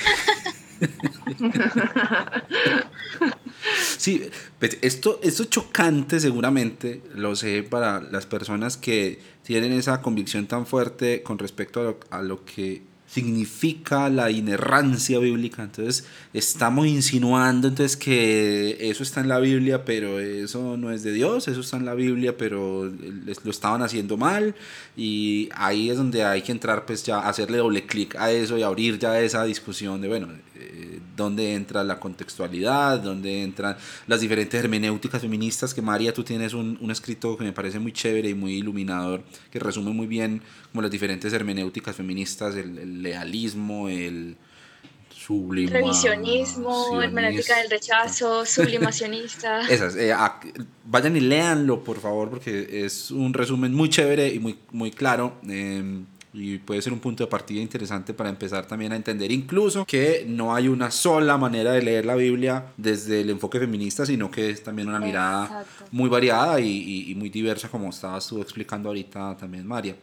sí, pues esto, esto chocante seguramente, lo sé para las personas que tienen esa convicción tan fuerte con respecto a lo, a lo que significa la inerrancia bíblica. Entonces estamos insinuando entonces que eso está en la Biblia, pero eso no es de Dios, eso está en la Biblia, pero lo estaban haciendo mal. Y ahí es donde hay que entrar pues ya hacerle doble clic a eso y abrir ya esa discusión de, bueno, eh, dónde entra la contextualidad, dónde entran las diferentes hermenéuticas feministas, que María, tú tienes un, un escrito que me parece muy chévere y muy iluminador, que resume muy bien como las diferentes hermenéuticas feministas, el, lealismo, el sublimacionismo. Revisionismo, hermenéutica del rechazo, sublimacionista. Esas, eh, vayan y léanlo, por favor, porque es un resumen muy chévere y muy, muy claro. Eh, y puede ser un punto de partida interesante para empezar también a entender incluso que no hay una sola manera de leer la Biblia desde el enfoque feminista, sino que es también una mirada muy variada y, y, muy diversa como estabas tú explicando ahorita también, María.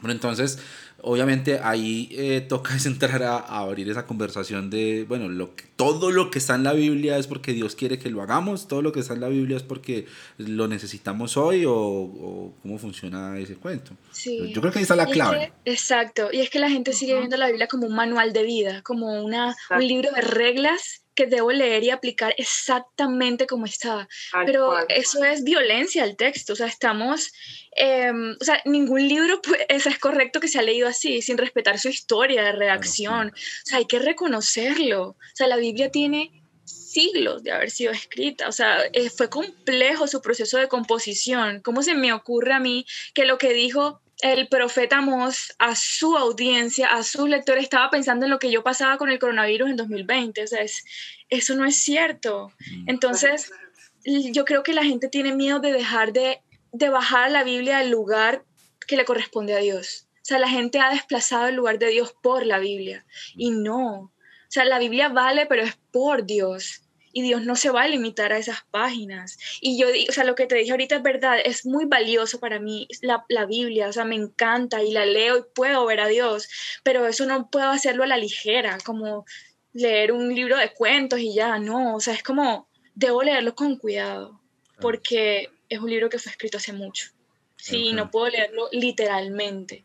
Bueno, entonces, obviamente ahí eh, toca entrar a, abrir esa conversación de, bueno, lo que, todo lo que está en la Biblia es porque Dios quiere que lo hagamos, todo lo que está en la Biblia es porque lo necesitamos hoy o, cómo funciona ese cuento. Sí. Yo creo que ahí está la clave. exacto, y es que la gente sigue viendo la Biblia como un manual de vida, como una, un libro de reglas que debo leer y aplicar exactamente como está. Pero eso es violencia al texto, o sea, estamos, em, o sea, ningún libro pues, es correcto que se ha leído así, sin respetar su historia de redacción. O sea, hay que reconocerlo. O sea, la Biblia tiene siglos de haber sido escrita. O sea, eh, fue complejo su proceso de composición. ¿Cómo se me ocurre a mí que lo que dijo el profeta Mos a su audiencia, a sus lectores, estaba pensando en lo que yo pasaba con el coronavirus en 2020. O sea, eso no es cierto. Mm. Entonces, yo creo que la gente tiene miedo de dejar de, de bajar la Biblia al lugar que le corresponde a Dios. O sea, la gente ha desplazado el lugar de Dios por la Biblia. Y no. O sea, la Biblia vale, pero es por Dios. Y Dios no se va a limitar a esas páginas. Y yo, o sea, lo que te dije ahorita es verdad, es muy valioso para mí la, la Biblia, o sea, me encanta y la leo y puedo ver a Dios, pero eso no puedo hacerlo a la ligera, como leer un libro de cuentos y ya, no, o sea, es como, debo leerlo con cuidado, porque es un libro que fue escrito hace mucho. Sí, no puedo leerlo literalmente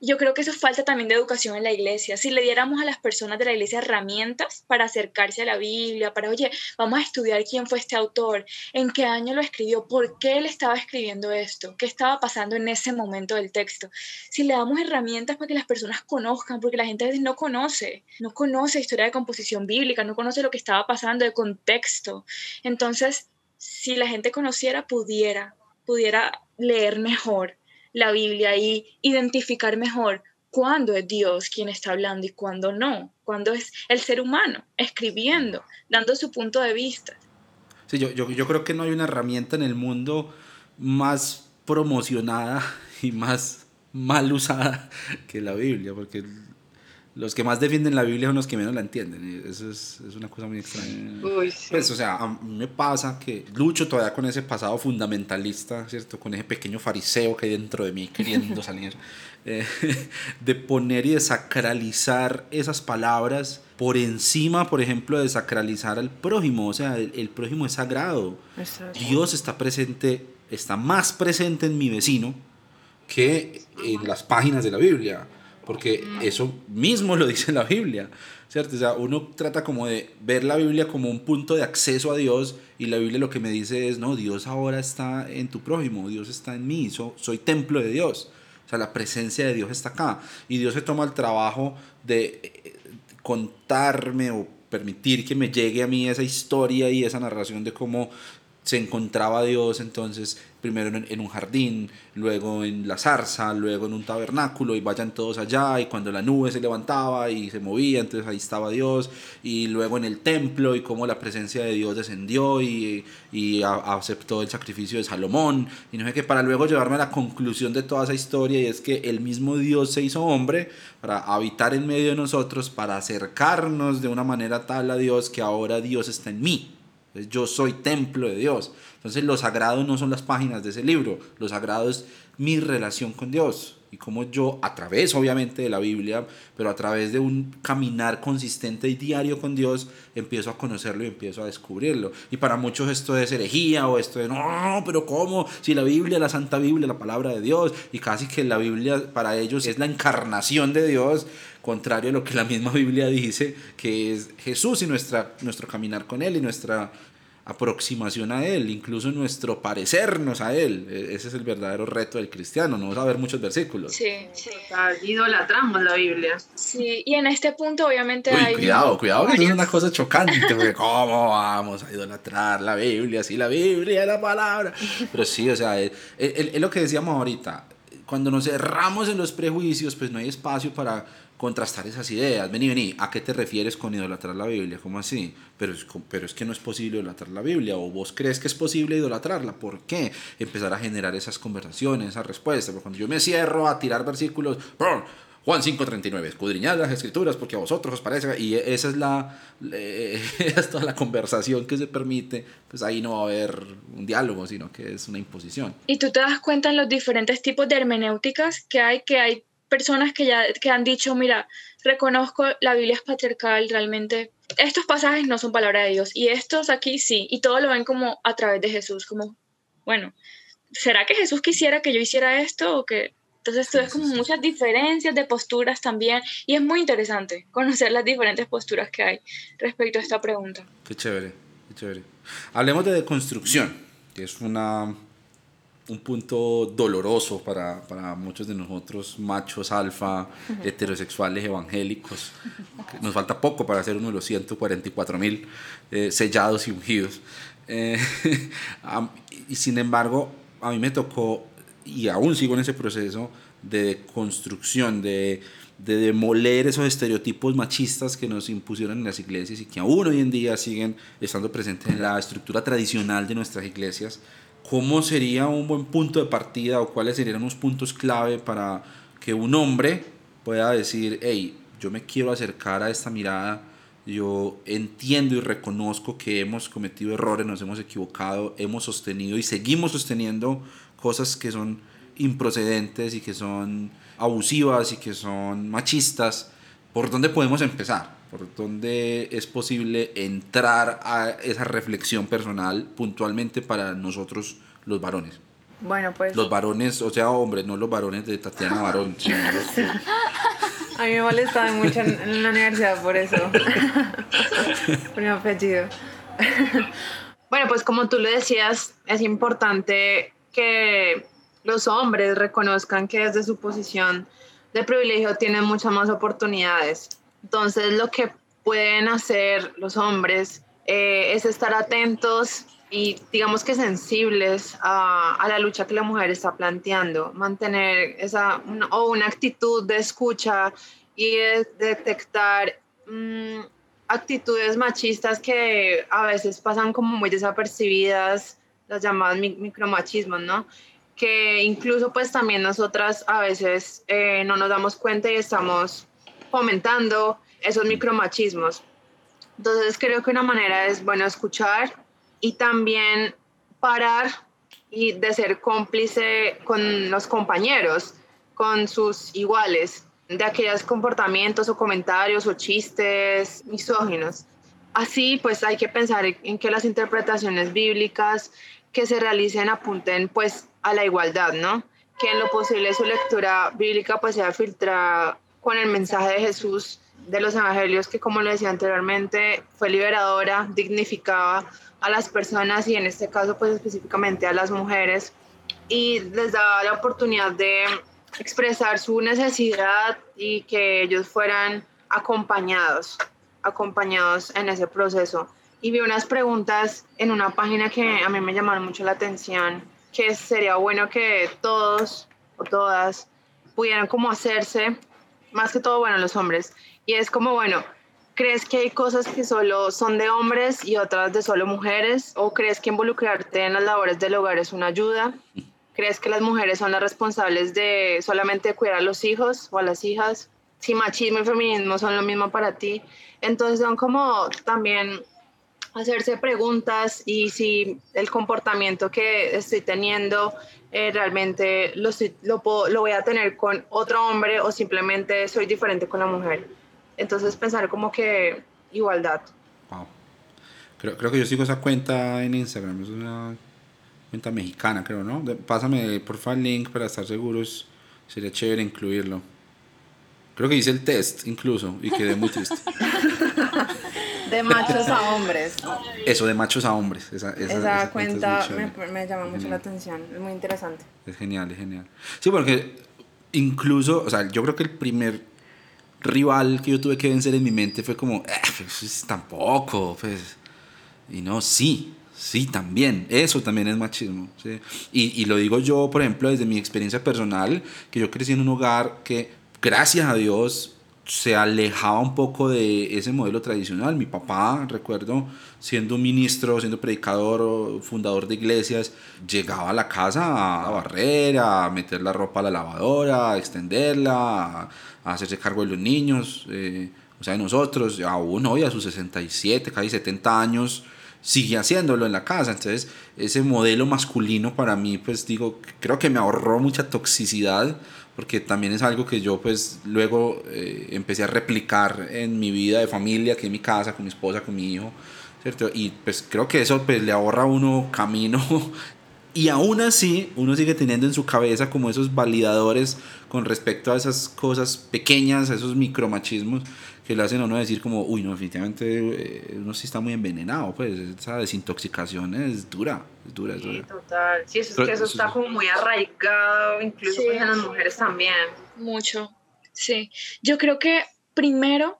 yo creo que eso falta también de educación en la iglesia. Si le diéramos a las personas de la iglesia herramientas para acercarse a la Biblia, para, oye, vamos a estudiar quién fue este autor, en qué año lo escribió, por qué él estaba escribiendo esto, qué estaba pasando en ese momento del texto. Si le damos herramientas para que las personas conozcan, porque la gente a veces no conoce, no conoce historia de composición bíblica, no conoce lo que estaba pasando, de contexto. Entonces, si la gente conociera, pudiera, pudiera leer mejor la Biblia y identificar mejor cuándo es Dios quien está hablando y cuándo no, cuándo es el ser humano escribiendo, dando su punto de vista. Sí, yo, yo, yo creo que no hay una herramienta en el mundo más promocionada y más mal usada que la Biblia, porque los que más defienden la Biblia son los que menos la entienden. Eso es, es una cosa muy extraña. Uy, sí. Pues, o sea, a mí me pasa que lucho todavía con ese pasado fundamentalista, ¿cierto? Con ese pequeño fariseo que hay dentro de mí queriendo salir. Eh, de poner y de sacralizar esas palabras por encima, por ejemplo, de sacralizar al prójimo. O sea, el, el prójimo es sagrado. Dios está presente, está más presente en mi vecino que en las páginas de la Biblia porque eso mismo lo dice la Biblia, ¿cierto? O sea, uno trata como de ver la Biblia como un punto de acceso a Dios y la Biblia lo que me dice es, no, Dios ahora está en tu prójimo, Dios está en mí, soy templo de Dios. O sea, la presencia de Dios está acá. Y Dios se toma el trabajo de eh, contarme o permitir que me llegue a mí esa historia y esa narración de cómo se encontraba Dios entonces primero en, un jardín, luego en la zarza, luego en un tabernáculo y vayan todos allá y cuando la nube se levantaba y se movía, entonces ahí estaba Dios y luego en el templo y cómo la presencia de Dios descendió y, y aceptó el sacrificio de Salomón y no sé qué, para luego llevarme a la conclusión de toda esa historia y es que el mismo Dios se hizo hombre para habitar en medio de nosotros, para acercarnos de una manera tal a Dios que ahora Dios está en mí yo soy templo de Dios. Entonces lo sagrado no son las páginas de ese libro, lo sagrado es mi relación con Dios y cómo yo a través obviamente de la Biblia, pero a través de un caminar consistente y diario con Dios, empiezo a conocerlo y empiezo a descubrirlo. Y para muchos esto es herejía o esto de no, pero ¿cómo? Si la Biblia, la Santa Biblia, la palabra de Dios, y casi que la Biblia para ellos es la encarnación de Dios, contrario a lo que la misma Biblia dice, que es Jesús y nuestra, nuestro caminar con Él y nuestra aproximación a Él, incluso nuestro parecernos a Él. E, ese es el verdadero reto del cristiano, no vamos a ver muchos versículos. Sí, sí. Idolatramos la Biblia. Sí, y en este punto obviamente hay... Cuidado, cuidado, que eso es una cosa chocante, porque ¿cómo vamos a idolatrar la Biblia? Si la Biblia es la palabra. Pero sí, o sea, es, es lo que decíamos ahorita, cuando nos cerramos en los prejuicios, pues no hay espacio para contrastar esas ideas. Vení, vení, ¿a qué te refieres con idolatrar la Biblia? ¿Cómo así? Pero es, pero es que no es posible idolatrar la Biblia. ¿O vos crees que es posible idolatrarla? ¿Por qué? Empezar a generar esas conversaciones, esas respuestas. Porque cuando yo me cierro a tirar versículos, Juan 5.39, escudriñad las escrituras porque a vosotros os parece, y esa es la, es toda la conversación que se permite, pues ahí no va a haber un diálogo, sino que es una imposición. Y tú te das cuenta en los diferentes tipos de hermenéuticas que hay, que hay personas que ya que han dicho, mira, reconozco la Biblia es patriarcal, realmente estos pasajes no son palabra de Dios y estos aquí sí, y todo lo ven como a través de Jesús, como, bueno, ¿será que Jesús quisiera que yo hiciera esto o que... Entonces tú ves como muchas diferencias de posturas también y es muy interesante conocer las diferentes posturas que hay respecto a esta pregunta. Qué chévere, qué chévere. Hablemos de deconstrucción, que es una un punto doloroso para, para, muchos de nosotros, machos, alfa, heterosexuales, evangélicos. Nos falta poco para ser uno de los 144 mil eh, sellados y ungidos. Eh, y sin embargo, a mí me tocó, y aún sigo en ese proceso, de construcción, de, de demoler esos estereotipos machistas que nos impusieron en las iglesias y que aún hoy en día siguen estando presentes en la estructura tradicional de nuestras iglesias ¿cómo sería un buen punto de partida o cuáles serían unos puntos clave para que un hombre pueda decir, hey, yo me quiero acercar a esta mirada Yo entiendo y reconozco que hemos cometido errores, nos hemos equivocado, hemos sostenido y seguimos sosteniendo cosas que son improcedentes y que son abusivas y que son machistas. ¿Por dónde podemos empezar? ¿Por dónde es posible entrar a esa reflexión personal puntualmente para nosotros los varones? Bueno, pues... Los varones, o sea, hombres, no los varones de Tatiana Varón. A mí me molestaba mucho en, la universidad por eso. por mi apellido. bueno, pues como tú le decías, es importante que los hombres reconozcan que desde su posición de privilegio tienen muchas más oportunidades. Entonces, lo que pueden hacer los hombres eh, es estar atentos y digamos que sensibles a, la lucha que la mujer está planteando, mantener esa o una actitud de escucha y de, detectar mm, actitudes machistas que a veces pasan como muy desapercibidas, las llamadas micromachismos, ¿no? Que incluso pues también nosotras a veces eh, no nos damos cuenta y estamos fomentando esos micromachismos. Entonces creo que una manera es, bueno, escuchar, y también parar y de ser cómplice con los compañeros, con sus iguales, de aquellos comportamientos o comentarios o chistes misóginos. Así, pues hay que pensar en que las interpretaciones bíblicas que se realicen apunten pues a la igualdad, ¿no? Que en lo posible su lectura bíblica pues sea filtrada con el mensaje de Jesús de los evangelios que como le decía anteriormente fue liberadora, dignificaba a las personas y en este caso pues específicamente a las mujeres y les daba la oportunidad de expresar su necesidad y que ellos fueran acompañados, acompañados en ese proceso. Y vi unas preguntas en una página que a mí me llamaron mucho la atención, que sería bueno que todos o todas pudieran como hacerse, más que todo, bueno, los hombres, y es como, bueno, ¿Crees que hay cosas que solo son de hombres y otras de solo mujeres? ¿O crees que involucrarte en las labores del hogar es una ayuda? ¿Crees que las mujeres son las responsables de solamente cuidar a los hijos o a las hijas? Si machismo y feminismo son lo mismo para ti. Entonces son como también hacerse preguntas y si el comportamiento que estoy teniendo eh, realmente lo, lo, lo voy a tener con otro hombre o simplemente soy diferente con la mujer. Entonces pensar como que igualdad. Wow. Creo, creo que yo sigo esa cuenta en Instagram, es una cuenta mexicana, creo, ¿no? pásame porfa el link para estar seguros, sería chévere incluirlo. Creo que hice el test incluso y quedé muy triste. de machos a hombres. Eso, de machos a hombres. Esa, esa, cuenta, me, me, llama mucho la atención, es muy interesante. Es genial, es genial. Sí, porque incluso, o sea, yo creo que el primer rival que yo tuve que vencer en mi mente fue como, eh, pues, tampoco, pues. Y no, sí, sí, también. Eso también es machismo. Y, y, lo digo yo, por ejemplo, desde mi experiencia personal, que yo crecí en un hogar que, gracias a Dios, se alejaba un poco de ese modelo tradicional. Mi papá, recuerdo, siendo ministro, siendo predicador, fundador de iglesias, llegaba a la casa a barrer, a meter la ropa a la lavadora, a extenderla, a hacerse cargo de los niños, eh, o sea, de nosotros, aún hoy a sus 67, casi 70 años, sigue haciéndolo en la casa. Entonces, ese modelo masculino para mí, pues digo, creo que me ahorró mucha toxicidad, porque también es algo que yo pues luego eh, empecé a replicar en mi vida de familia, aquí en mi casa, con mi esposa, con mi hijo, ¿cierto? Y pues creo que eso pues le ahorra a uno camino y aún así, uno sigue teniendo en su cabeza como esos validadores con respecto a esas cosas pequeñas, a esos micromachismos que le hacen a uno decir como, uy, no, definitivamente eh, uno sí está muy envenenado, pues esa desintoxicación es dura, es dura, es dura. Sí, total. Sí, eso, es que eso está como muy arraigado, incluso pues, en las mujeres también. Mucho, sí. Yo creo que primero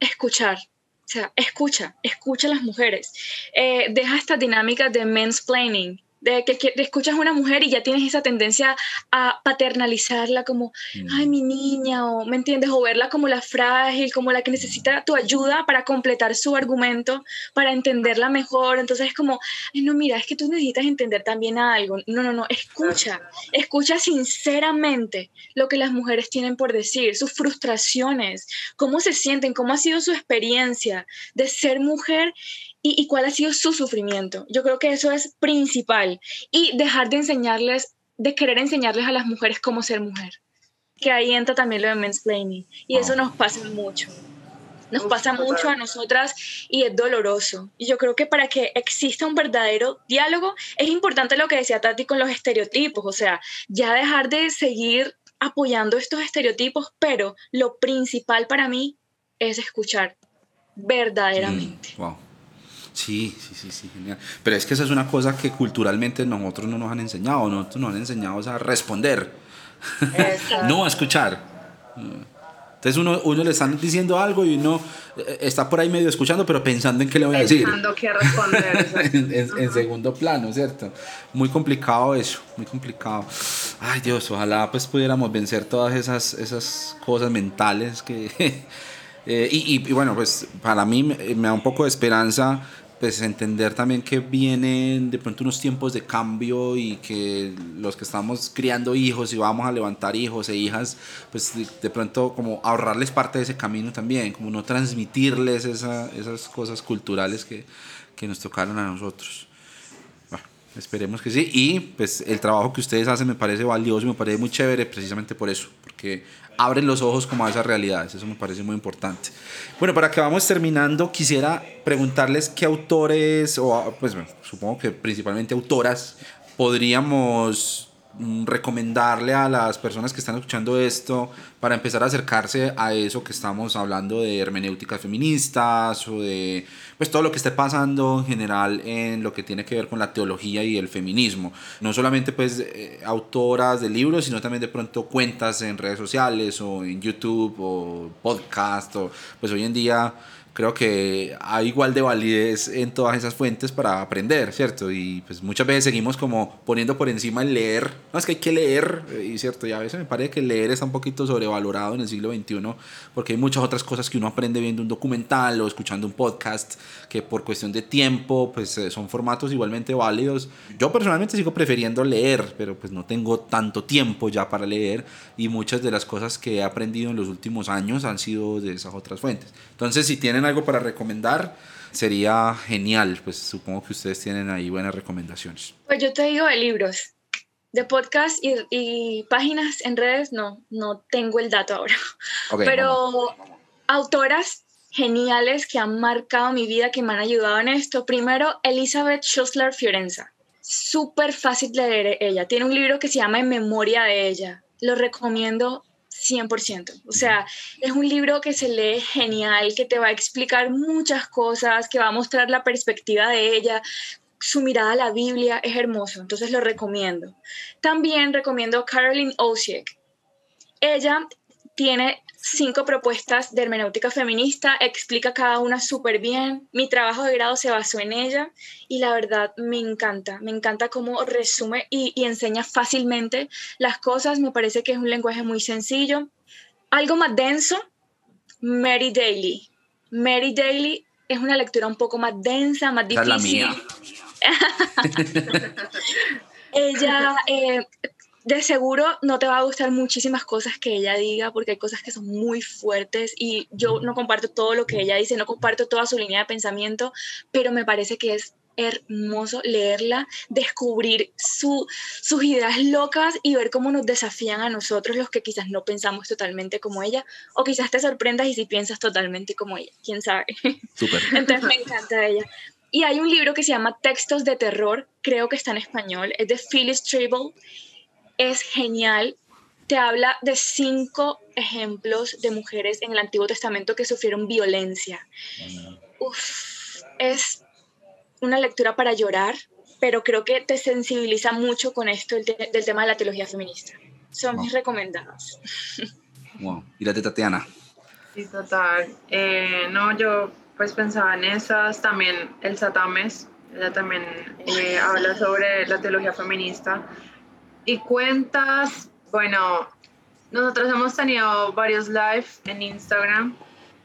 escuchar, o sea, escucha, escucha a las mujeres. Eh, deja esta dinámica de mansplaining, de que, escuchas a una mujer y ya tienes esa tendencia a paternalizarla como, ay, mi niña, o me entiendes, o verla como la frágil, como la que necesita tu ayuda para completar su argumento, para entenderla mejor. Entonces es como, ay, no, mira, es que tú necesitas entender también algo. No, no, no, escucha, escucha sinceramente lo que las mujeres tienen por decir, sus frustraciones, cómo se sienten, cómo ha sido su experiencia de ser mujer y, cuál ha sido su sufrimiento. Yo creo que eso es principal. Y dejar de enseñarles, de querer enseñarles a las mujeres cómo ser mujer. Que ahí entra también lo de mansplaining. Y eso nos pasa mucho. Nos pasa mucho a nosotras y es doloroso. Y yo creo que para que exista un verdadero diálogo es importante lo que decía Tati con los estereotipos, o sea, ya dejar de seguir apoyando estos estereotipos, pero lo principal para mí es escuchar verdaderamente. Mm, wow. Sí, sí, sí, sí, genial. Pero es que esa es una cosa que culturalmente nosotros no nos han enseñado, nosotros nos han enseñado a responder, no a escuchar. Entonces uno, uno le están diciendo algo y uno eh, está por ahí medio escuchando, pero pensando en qué le voy a decir. Pensando qué responder. en, en, segundo plano, ¿cierto? Muy complicado eso, muy complicado. Ay Dios, ojalá pues pudiéramos vencer todas esas, esas cosas mentales que... Eh, y, y, bueno, pues para mí me, me da un poco de esperanza pues entender también que vienen de pronto unos tiempos de cambio y que los que estamos criando hijos y vamos a levantar hijos e hijas, pues de, pronto como ahorrarles parte de ese camino también, como no transmitirles esa, esas cosas culturales que, que nos tocaron a nosotros. Esperemos que sí. Y pues el trabajo que ustedes hacen me parece valioso, me parece muy chévere precisamente por eso, porque abren los ojos como a esas realidades. Eso me parece muy importante. Bueno, para que vamos terminando, quisiera preguntarles qué autores, o pues supongo que principalmente autoras, podríamos recomendarle a las personas que están escuchando esto para empezar a acercarse a eso que estamos hablando de hermenéuticas feministas o de pues todo lo que esté pasando en general en lo que tiene que ver con la teología y el feminismo. No solamente pues eh, autoras de libros sino también de pronto cuentas en redes sociales o en YouTube o podcast o pues hoy en día creo que hay igual de validez en todas esas fuentes para aprender, ¿cierto? Y pues muchas veces seguimos como poniendo por encima el leer. No, es que hay que leer, y cierto, y a veces me parece que leer está un poquito sobrevalorado en el siglo XXI, porque hay muchas otras cosas que uno aprende viendo un documental o escuchando un podcast, que por cuestión de tiempo, pues eh, son formatos igualmente válidos. Yo personalmente sigo prefiriendo leer, pero pues no tengo tanto tiempo ya para leer, y muchas de las cosas que he aprendido en los últimos años han sido de esas otras fuentes. Entonces, si tienen algo para recomendar, sería genial. Pues supongo que ustedes tienen ahí buenas recomendaciones. Pues yo te digo de libros. De podcast y, páginas en redes, no, no tengo el dato ahora. Pero autoras geniales que han marcado mi vida, que me han ayudado en esto. Primero, Elizabeth Schussler Fiorenza. Súper fácil de leer ella. Tiene un libro que se llama En memoria de ella. Lo recomiendo 100%. O sea, es un libro que se lee genial, que te va a explicar muchas cosas, que va a mostrar la perspectiva de ella. Su mirada a la Biblia es hermoso, entonces lo recomiendo. También recomiendo Caroline Osiek. Ella tiene cinco propuestas de hermenéutica feminista, explica cada una súper bien. Mi trabajo de grado se basó en ella y la verdad me encanta, me encanta cómo resume y, enseña fácilmente las cosas, me parece que es un lenguaje muy sencillo. Algo más denso, Mary Daly. Mary Daly es una lectura un poco más densa, más difícil. ella eh, de seguro no te va a gustar muchísimas cosas que ella diga, porque hay cosas que son muy fuertes y yo no comparto todo lo que ella dice, no comparto toda su línea de pensamiento, pero me parece que es hermoso leerla, descubrir sus ideas locas y ver cómo nos desafían a nosotros los que quizás no pensamos totalmente como ella, o quizás te sorprendas y si piensas totalmente como ella, quién sabe. Entonces me encanta ella. Y hay un libro que se llama Textos de Terror, creo que está en español, es de Phyllis Treble es genial. Te habla de cinco ejemplos de mujeres en el Antiguo Testamento que sufrieron violencia. es una lectura para llorar, pero creo que te sensibiliza mucho con esto del tema de la teología feminista. Son mis recomendadas. Wow. ¿Y la de Tatiana? Sí, total. Eh, no, yo pues pensaba en esas, también el Satames, ella también eh, habla sobre la teología feminista. Y cuentas, bueno, nosotros hemos tenido varios live en Instagram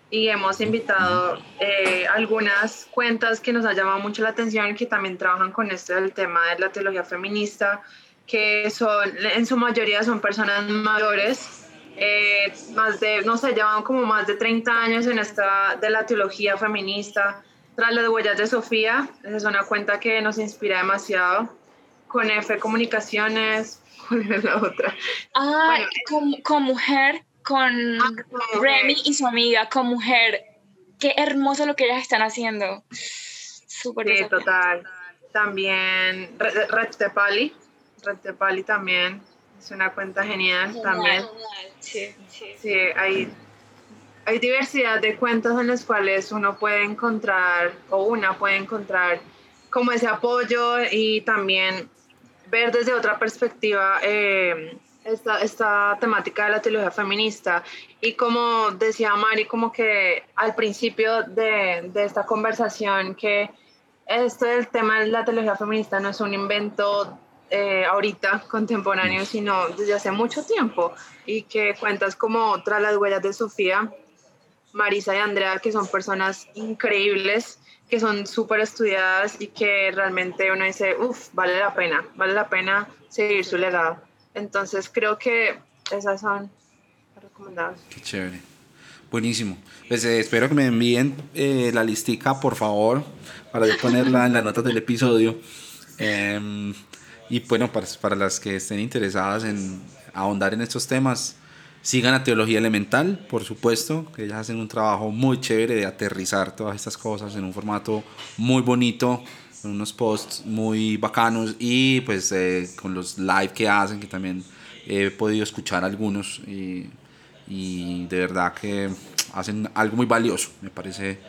y hemos invitado eh, algunas cuentas que nos han llamado mucho la atención que también trabajan con esto del tema de la teología feminista, que son, en su mayoría son personas mayores, eh, más de, no sé, llevan como más de 30 años en esta de la teología feminista. Tras las huellas de Sofía, esa es una cuenta que nos inspira demasiado. Con F Comunicaciones, ¿cuál es la otra? Ah, con, con mujer con ah, Remy y su amiga, con mujer. Qué hermoso lo que ellas están haciendo. Súper Sí, total. También Red Tepali. Red Tepali también. Es una cuenta genial, también. Sí, sí. sí hay, hay diversidad de cuentas en las cuales uno puede encontrar, o una puede encontrar, como ese apoyo y también ver desde otra perspectiva eh, esta, esta temática de la teología feminista. Y como decía Mari, como que al principio de, de esta conversación, que esto del tema de la teología feminista no es un invento eh, ahorita contemporáneo, sino desde hace mucho tiempo. Y que cuentas como tras las huellas de Sofía, Marisa y Andrea, que son personas increíbles, que son súper estudiadas y que realmente uno dice, uff, vale la pena, vale la pena seguir su legado. Entonces creo que esas son recomendadas. Qué chévere. Buenísimo. Pues eh, espero que me envíen eh, la listica, por favor, para yo ponerla en las notas del episodio. Em, y bueno, para, para las que estén interesadas en ahondar en estos temas, sigan a Teología Elemental, por supuesto, que ellas hacen un trabajo muy chévere de aterrizar todas estas cosas en un formato muy bonito unos posts muy bacanos y pues eh, con los live que hacen, que también he podido escuchar algunos y, y de verdad que hacen algo muy valioso, me parece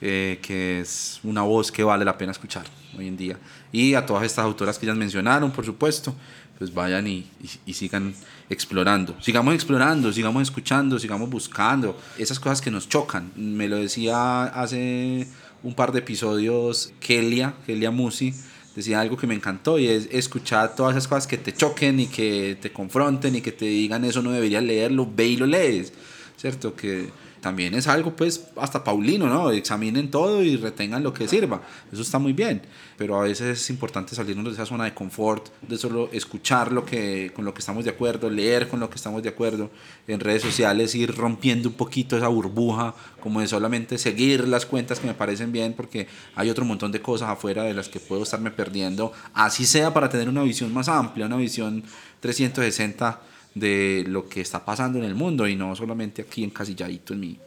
eh, que es una voz que vale la pena escuchar hoy en día. Y a todas estas autoras que ellas mencionaron, por supuesto, pues vayan y, y, sigan explorando. Sigamos explorando, sigamos escuchando, sigamos buscando esas cosas que nos chocan. Me lo decía hace un par de episodios, Kelia, Kelia Musi, decía algo que me encantó y es escuchar todas esas cosas que te choquen y que te confronten y que te digan eso no deberías leerlo, ve y lo lees, ¿cierto? Que también es algo pues hasta paulino, ¿no? Examinen todo y retengan lo que sirva. Eso está muy bien, pero a veces es importante salirnos de esa zona de confort, de solo escuchar lo que, con lo que estamos de acuerdo, leer con lo que estamos de acuerdo en redes sociales, ir rompiendo un poquito esa burbuja, como de solamente seguir las cuentas que me parecen bien, porque hay otro montón de cosas afuera de las que puedo estarme perdiendo, así sea para tener una visión más amplia, una visión 360 de lo que está pasando en el mundo y no solamente aquí encasilladito en mi,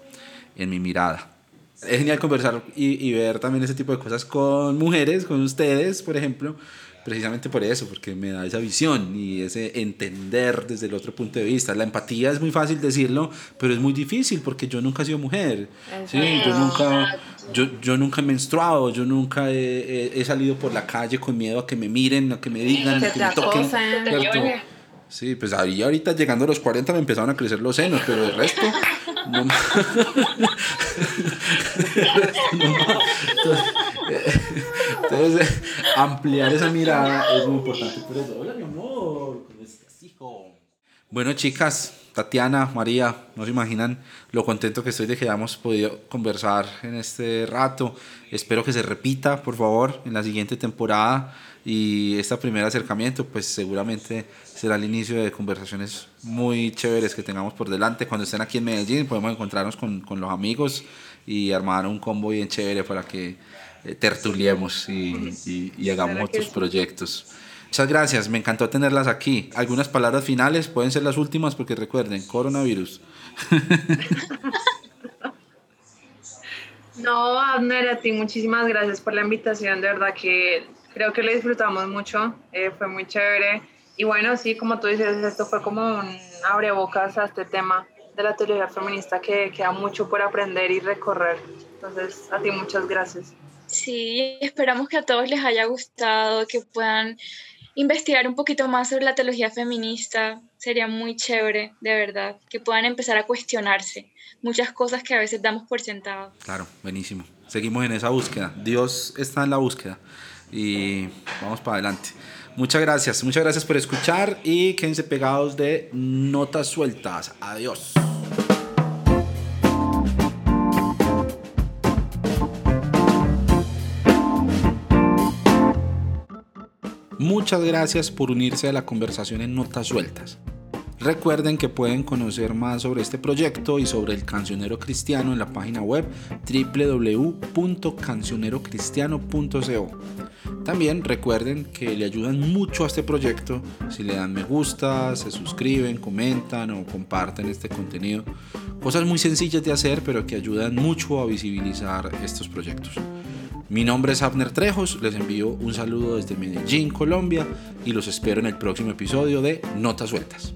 en mi mirada. Es genial conversar y, y ver también ese tipo de cosas con mujeres, con ustedes, por ejemplo, precisamente por eso, porque me da esa visión y ese entender desde el otro punto de vista. La empatía es muy fácil decirlo, pero es muy difícil porque yo nunca he sido mujer. ¿sí? Yo, nunca, yo, yo nunca he menstruado, yo nunca he, he, salido por la calle con miedo a que me miren, a que me digan, a que me toquen. Sí, pues ahí ahorita llegando a los 40 me empezaron a crecer los senos, pero el resto no, Entonces, ampliar esa mirada es muy importante. hola mi amor, ¿cómo estás, hijo? Bueno, chicas, Tatiana, María, no se imaginan lo contento que estoy de que hayamos podido conversar en este rato. Espero que se repita, por favor, en la siguiente temporada y este primer acercamiento pues seguramente será el inicio de conversaciones muy chéveres que tengamos por delante. Cuando estén aquí en Medellín podemos encontrarnos con, con los amigos y armar un combo bien chévere para que eh, tertuliemos y, y, hagamos otros proyectos. Muchas gracias, me encantó tenerlas aquí. Algunas palabras finales pueden ser las últimas porque recuerden, coronavirus. No, Abner, a ti muchísimas gracias por la invitación, de verdad que creo que lo disfrutamos mucho, eh, fue muy chévere. Y bueno, sí, como tú dices, esto fue como un abrebocas a este tema de la teología feminista que queda mucho por aprender y recorrer. Entonces, a ti muchas gracias. Sí, esperamos que a todos les haya gustado, que puedan investigar un poquito más sobre la teología feminista. Sería muy chévere, de verdad, que puedan empezar a cuestionarse muchas cosas que a veces damos por sentado. Claro, buenísimo. Seguimos en esa búsqueda. Dios está en la búsqueda. Y vamos para adelante. Muchas gracias, muchas gracias por escuchar y quédense pegados de notas sueltas. Adiós. Muchas gracias por unirse a la conversación en Notas Sueltas. Recuerden que pueden conocer más sobre este proyecto y sobre el cancionero cristiano en la página web www.cancionerocristiano.co. También recuerden que le ayudan mucho a este proyecto si le dan me gusta, se suscriben, comentan o comparten este contenido. Cosas muy sencillas de hacer pero que ayudan mucho a visibilizar estos proyectos. Mi nombre es Abner Trejos, les envío un saludo desde Medellín, Colombia y los espero en el próximo episodio de Notas Sueltas.